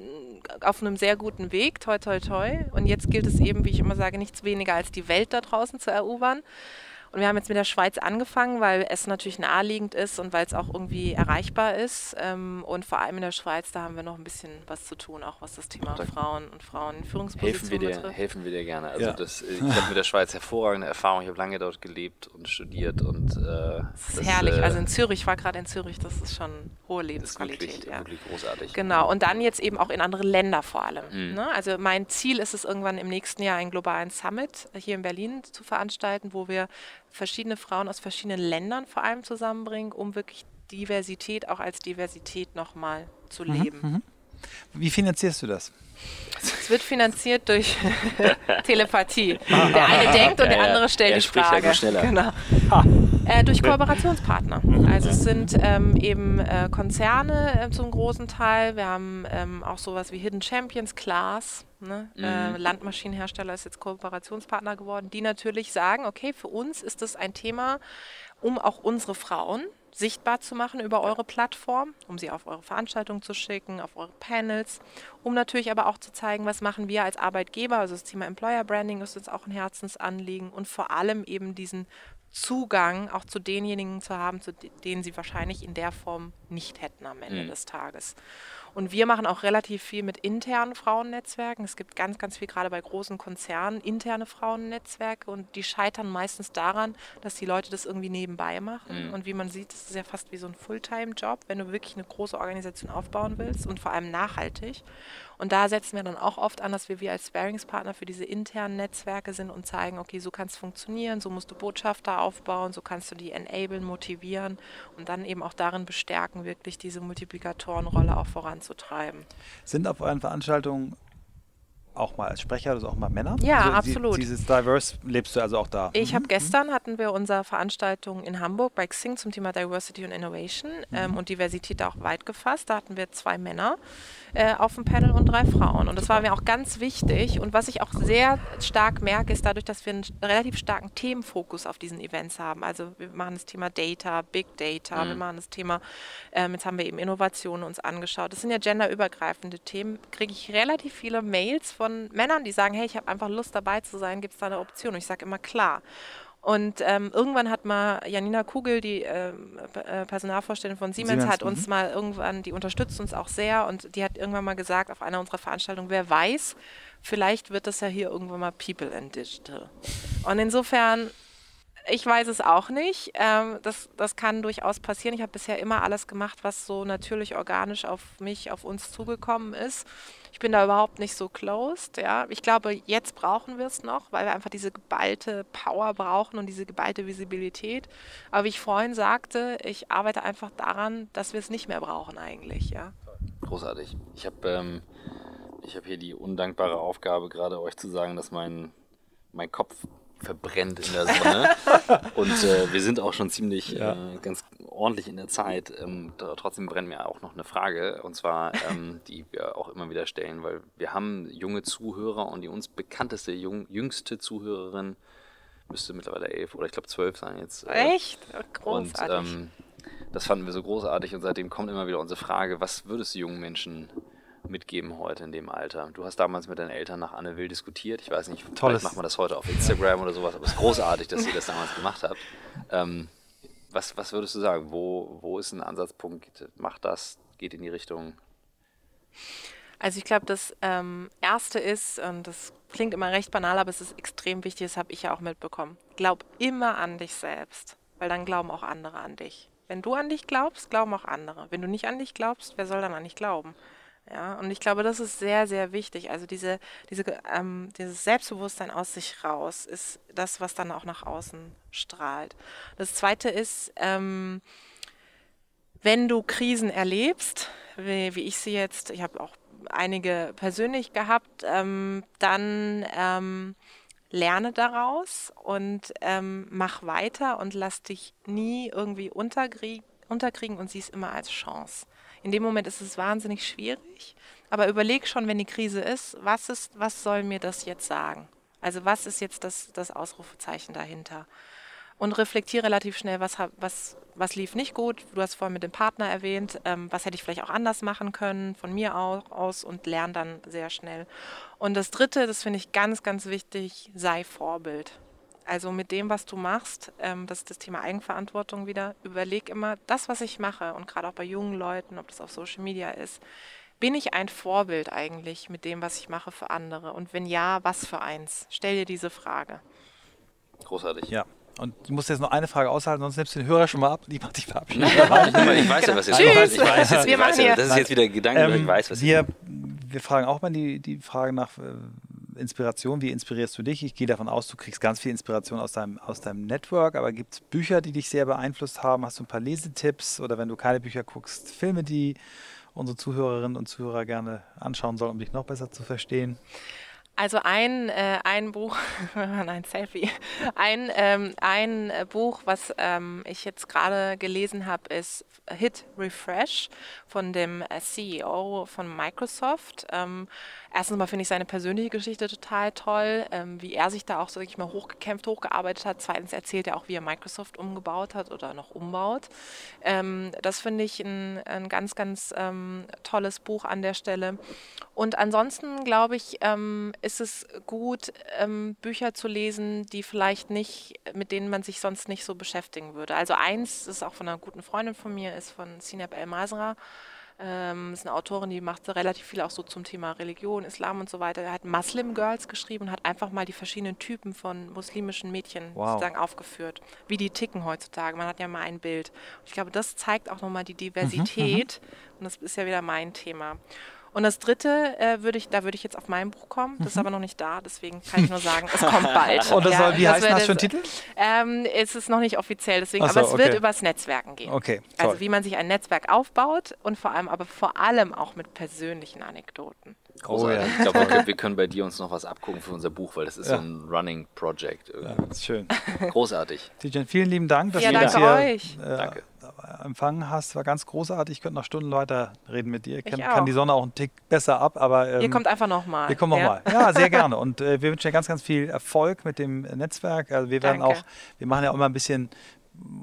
auf einem sehr guten Weg, toi, toi, toi. Und jetzt gilt es eben, wie ich immer sage, nichts weniger als die Welt da draußen zu erobern. Und wir haben jetzt mit der Schweiz angefangen, weil es natürlich naheliegend ist und weil es auch irgendwie erreichbar ist. Ähm, und vor allem in der Schweiz, da haben wir noch ein bisschen was zu tun, auch was das Thema Frauen und Frauen in Führungspositionen helfen wir dir, betrifft. Helfen wir dir gerne. Also Ja. das, ich habe mit der Schweiz hervorragende Erfahrung. Ich habe lange dort gelebt und studiert und äh, Das ist herrlich. äh, also in Zürich, ich war gerade in Zürich, das ist schon hohe ist Lebensqualität. wirklich, ja. wirklich großartig. Genau, und dann jetzt eben auch in andere Länder vor allem. Mhm. Ne? Also mein Ziel ist es irgendwann im nächsten Jahr einen globalen Summit hier in Berlin zu veranstalten, wo wir verschiedene Frauen aus verschiedenen Ländern vor allem zusammenbringen, um wirklich Diversität auch als Diversität nochmal zu Mhm, leben. Wie finanzierst du das? Es wird finanziert durch Telepathie. Der eine denkt und Ja, der andere stellt die spricht Frage. Genau. Äh, durch Kooperationspartner. Also es sind ähm, eben äh, Konzerne äh, zum großen Teil. Wir haben ähm, auch sowas wie Hidden Champions Class. Ne? Äh, Landmaschinenhersteller ist jetzt Kooperationspartner geworden, die natürlich sagen, okay, für uns ist das ein Thema, um auch unsere Frauen sichtbar zu machen über eure Plattform, um sie auf eure Veranstaltungen zu schicken, auf eure Panels, um natürlich aber auch zu zeigen, was machen wir als Arbeitgeber. Also das Thema Employer Branding ist uns auch ein Herzensanliegen und vor allem eben diesen Zugang auch zu denjenigen zu haben, zu de- denen sie wahrscheinlich in der Form nicht hätten am Ende des Tages. Und wir machen auch relativ viel mit internen Frauennetzwerken. Es gibt ganz, ganz viel, gerade bei großen Konzernen, interne Frauennetzwerke und die scheitern meistens daran, dass die Leute das irgendwie nebenbei machen. Und wie man sieht, das ist ja fast wie so ein Fulltime-Job, wenn du wirklich eine große Organisation aufbauen willst und vor allem nachhaltig. Und da setzen wir dann auch oft an, dass wir wir als Sparingspartner für diese internen Netzwerke sind und zeigen, okay, so kann es funktionieren, so musst du Botschafter aufbauen, so kannst du die enablen, motivieren und dann eben auch darin bestärken, wirklich diese Multiplikatorenrolle auch voranzutreiben. Sind auf euren Veranstaltungen auch mal als Sprecher oder so auch mal Männer? Ja, also absolut. Dieses Diverse lebst du also auch da. Ich habe gestern hatten wir unsere Veranstaltung in Hamburg bei Xing zum Thema Diversity und Innovation ähm, und Diversität auch weit gefasst. Da hatten wir zwei Männer äh, auf dem Panel und drei Frauen. Und das war mir auch ganz wichtig. Und was ich auch sehr stark merke, ist dadurch, dass wir einen relativ starken Themenfokus auf diesen Events haben. Also wir machen das Thema Data, Big Data, wir machen das Thema, ähm, jetzt haben wir eben Innovationen uns angeschaut. Das sind ja genderübergreifende Themen. Kriege ich relativ viele Mails von Männern, die sagen, hey, ich habe einfach Lust dabei zu sein, gibt es da eine Option? Und ich sage immer, klar. Und ähm, irgendwann hat mal Janina Kugel, die ähm, äh, Personalvorständin von Siemens, Siemens, hat uns mal irgendwann, die unterstützt uns auch sehr und die hat irgendwann mal gesagt auf einer unserer Veranstaltungen, wer weiß, vielleicht wird das ja hier irgendwann mal People and Digital. Und insofern, ich weiß es auch nicht. Ähm, das, das kann durchaus passieren. Ich habe bisher immer alles gemacht, was so natürlich organisch auf mich, auf uns zugekommen ist. Ich bin da überhaupt nicht so closed. Ja. Ich glaube, jetzt brauchen wir es noch, weil wir einfach diese geballte Power brauchen und diese geballte Visibilität. Aber wie ich vorhin sagte, ich arbeite einfach daran, dass wir es nicht mehr brauchen eigentlich. Ja. Großartig. Ich habe ähm, hab hier die undankbare Aufgabe, gerade euch zu sagen, dass mein, mein Kopf verbrennt in der Sonne. Und äh, wir sind auch schon ziemlich äh, ganz ordentlich in der Zeit. Ähm, trotzdem brennt mir auch noch eine Frage, und zwar, ähm, die wir auch immer wieder stellen, weil wir haben junge Zuhörer und die uns bekannteste, jung, jüngste Zuhörerin müsste mittlerweile elf oder ich glaube zwölf sein jetzt. äh, Echt? und Großartig. ähm, das fanden wir so großartig und seitdem kommt immer wieder unsere Frage, was würdest du jungen Menschen mitgeben heute in dem Alter? Du hast damals mit deinen Eltern nach Anne Will diskutiert. Ich weiß nicht, Tolles- vielleicht macht man das heute auf Instagram oder sowas, aber es ist großartig, dass ihr das damals gemacht habt. Ähm, was, was würdest du sagen? Wo, wo ist ein Ansatzpunkt? Macht das, geht in die Richtung. Also ich glaube, das ähm, Erste ist, und das klingt immer recht banal, aber es ist extrem wichtig, das habe ich ja auch mitbekommen. Glaub immer an dich selbst, weil dann glauben auch andere an dich. Wenn du an dich glaubst, glauben auch andere. Wenn du nicht an dich glaubst, wer soll dann an dich glauben? Ja, und ich glaube, das ist sehr, sehr wichtig. Also diese, diese, ähm, dieses Selbstbewusstsein aus sich raus ist das, was dann auch nach außen strahlt. Das Zweite ist, ähm, wenn du Krisen erlebst, wie, wie ich sie jetzt, ich habe auch einige persönlich gehabt, ähm, dann ähm, lerne daraus und ähm, mach weiter und lass dich nie irgendwie unterkrieg unterkriegen und sieh es immer als Chance. In dem Moment ist es wahnsinnig schwierig, aber überleg schon, wenn die Krise ist, was ist, was soll mir das jetzt sagen? Also was ist jetzt das, das Ausrufezeichen dahinter? und reflektiere relativ schnell, was, was, was lief nicht gut. Du hast vorhin mit dem Partner erwähnt, ähm, was hätte ich vielleicht auch anders machen können, von mir au- aus und lerne dann sehr schnell. Und das Dritte, das finde ich ganz, ganz wichtig, sei Vorbild. Also mit dem, was du machst, ähm, das ist das Thema Eigenverantwortung wieder, überleg immer, das, was ich mache und gerade auch bei jungen Leuten, ob das auf Social Media ist, bin ich ein Vorbild eigentlich mit dem, was ich mache für andere? Und wenn ja, was für eins? Stell dir diese Frage. Großartig. Ja. Und du musst jetzt noch eine Frage aushalten, sonst nimmst du den Hörer schon mal ab. Die macht dich verabschieden. ich weiß ja, was jetzt Tschüss. kommt. Ich weiß jetzt, Wir ich weiß hier- das ist jetzt wieder Gedanke, Ähm, ich weiß, was wir, wir fragen auch mal die, die Frage nach äh, Inspiration. Wie inspirierst du dich? Ich gehe davon aus, du kriegst ganz viel Inspiration aus deinem, aus deinem Network, aber gibt es Bücher, die dich sehr beeinflusst haben? Hast du ein paar Lesetipps oder wenn du keine Bücher guckst, Filme, die unsere Zuhörerinnen und Zuhörer gerne anschauen sollen, um dich noch besser zu verstehen? Also ein, äh, ein Buch, ein Selfie, ein, ähm, ein Buch, was ähm, ich jetzt gerade gelesen habe, ist Hit Refresh von dem äh, CEO von Microsoft. Ähm, erstens mal finde ich seine persönliche Geschichte total toll, ähm, wie er sich da auch so wirklich mal hochgekämpft, hochgearbeitet hat. Zweitens erzählt er auch, wie er Microsoft umgebaut hat oder noch umbaut. Ähm, das finde ich ein, ein ganz, ganz ähm, tolles Buch an der Stelle. Und ansonsten glaube ich, ähm, ist es gut, ähm, Bücher zu lesen, die vielleicht nicht, mit denen man sich sonst nicht so beschäftigen würde. Also eins ist auch von einer guten Freundin von mir, ist von Sinab El Masra. Ähm, ist eine Autorin, die macht relativ viel auch so zum Thema Religion, Islam und so weiter. Er hat Muslim Girls geschrieben und hat einfach mal die verschiedenen Typen von muslimischen Mädchen Wow. sozusagen aufgeführt, wie die ticken heutzutage. Man hat ja mal ein Bild. Und ich glaube, das zeigt auch nochmal die Diversität und das ist ja wieder mein Thema. Und das dritte äh, würde ich, da würde ich jetzt auf mein Buch kommen. Das ist aber noch nicht da, deswegen kann ich nur sagen, es kommt bald. Und das soll, wie heißt wird das für ein es- Titel? Ähm, es ist noch nicht offiziell, deswegen, so, aber es wird okay. übers Netzwerken gehen. Okay, Also toll. wie man sich ein Netzwerk aufbaut und vor allem, aber vor allem auch mit persönlichen Anekdoten. Großartig. Oh ja. Ich glaube, wir können- wir können bei dir uns noch was abgucken für unser Buch, weil das ist Ja. so ein Running Project. Ja, irgendwie. das ist schön. Großartig. Tijen, vielen lieben Dank, dass Ja, du uns danke hier euch. Äh, Danke. Empfangen hast. War ganz großartig. Ich könnte noch Stunden weiter reden mit dir. Ich kann, Ich kann die Sonne auch einen Tick besser ab, aber ähm, Ihr kommt einfach nochmal. wir kommen nochmal. Ja? sehr gerne. Und äh, wir wünschen dir ganz, ganz viel Erfolg mit dem Netzwerk. Also wir werden Danke. auch, wir machen ja auch immer ein bisschen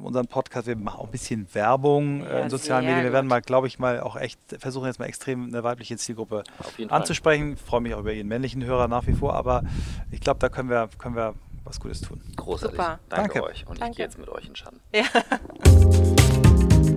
unseren Podcast, wir machen auch ein bisschen Werbung äh, Ja, in sozialen Medien. Wir werden mal, glaube ich, mal auch echt versuchen, jetzt mal extrem eine weibliche Zielgruppe jeden Fall. anzusprechen. Ich freue mich auch über jeden männlichen Hörer nach wie vor, aber ich glaube, da können wir, können wir was Gutes tun. Großartig. Super. Danke, Danke. euch und Danke. ich gehe jetzt mit euch in Schatten. Ja.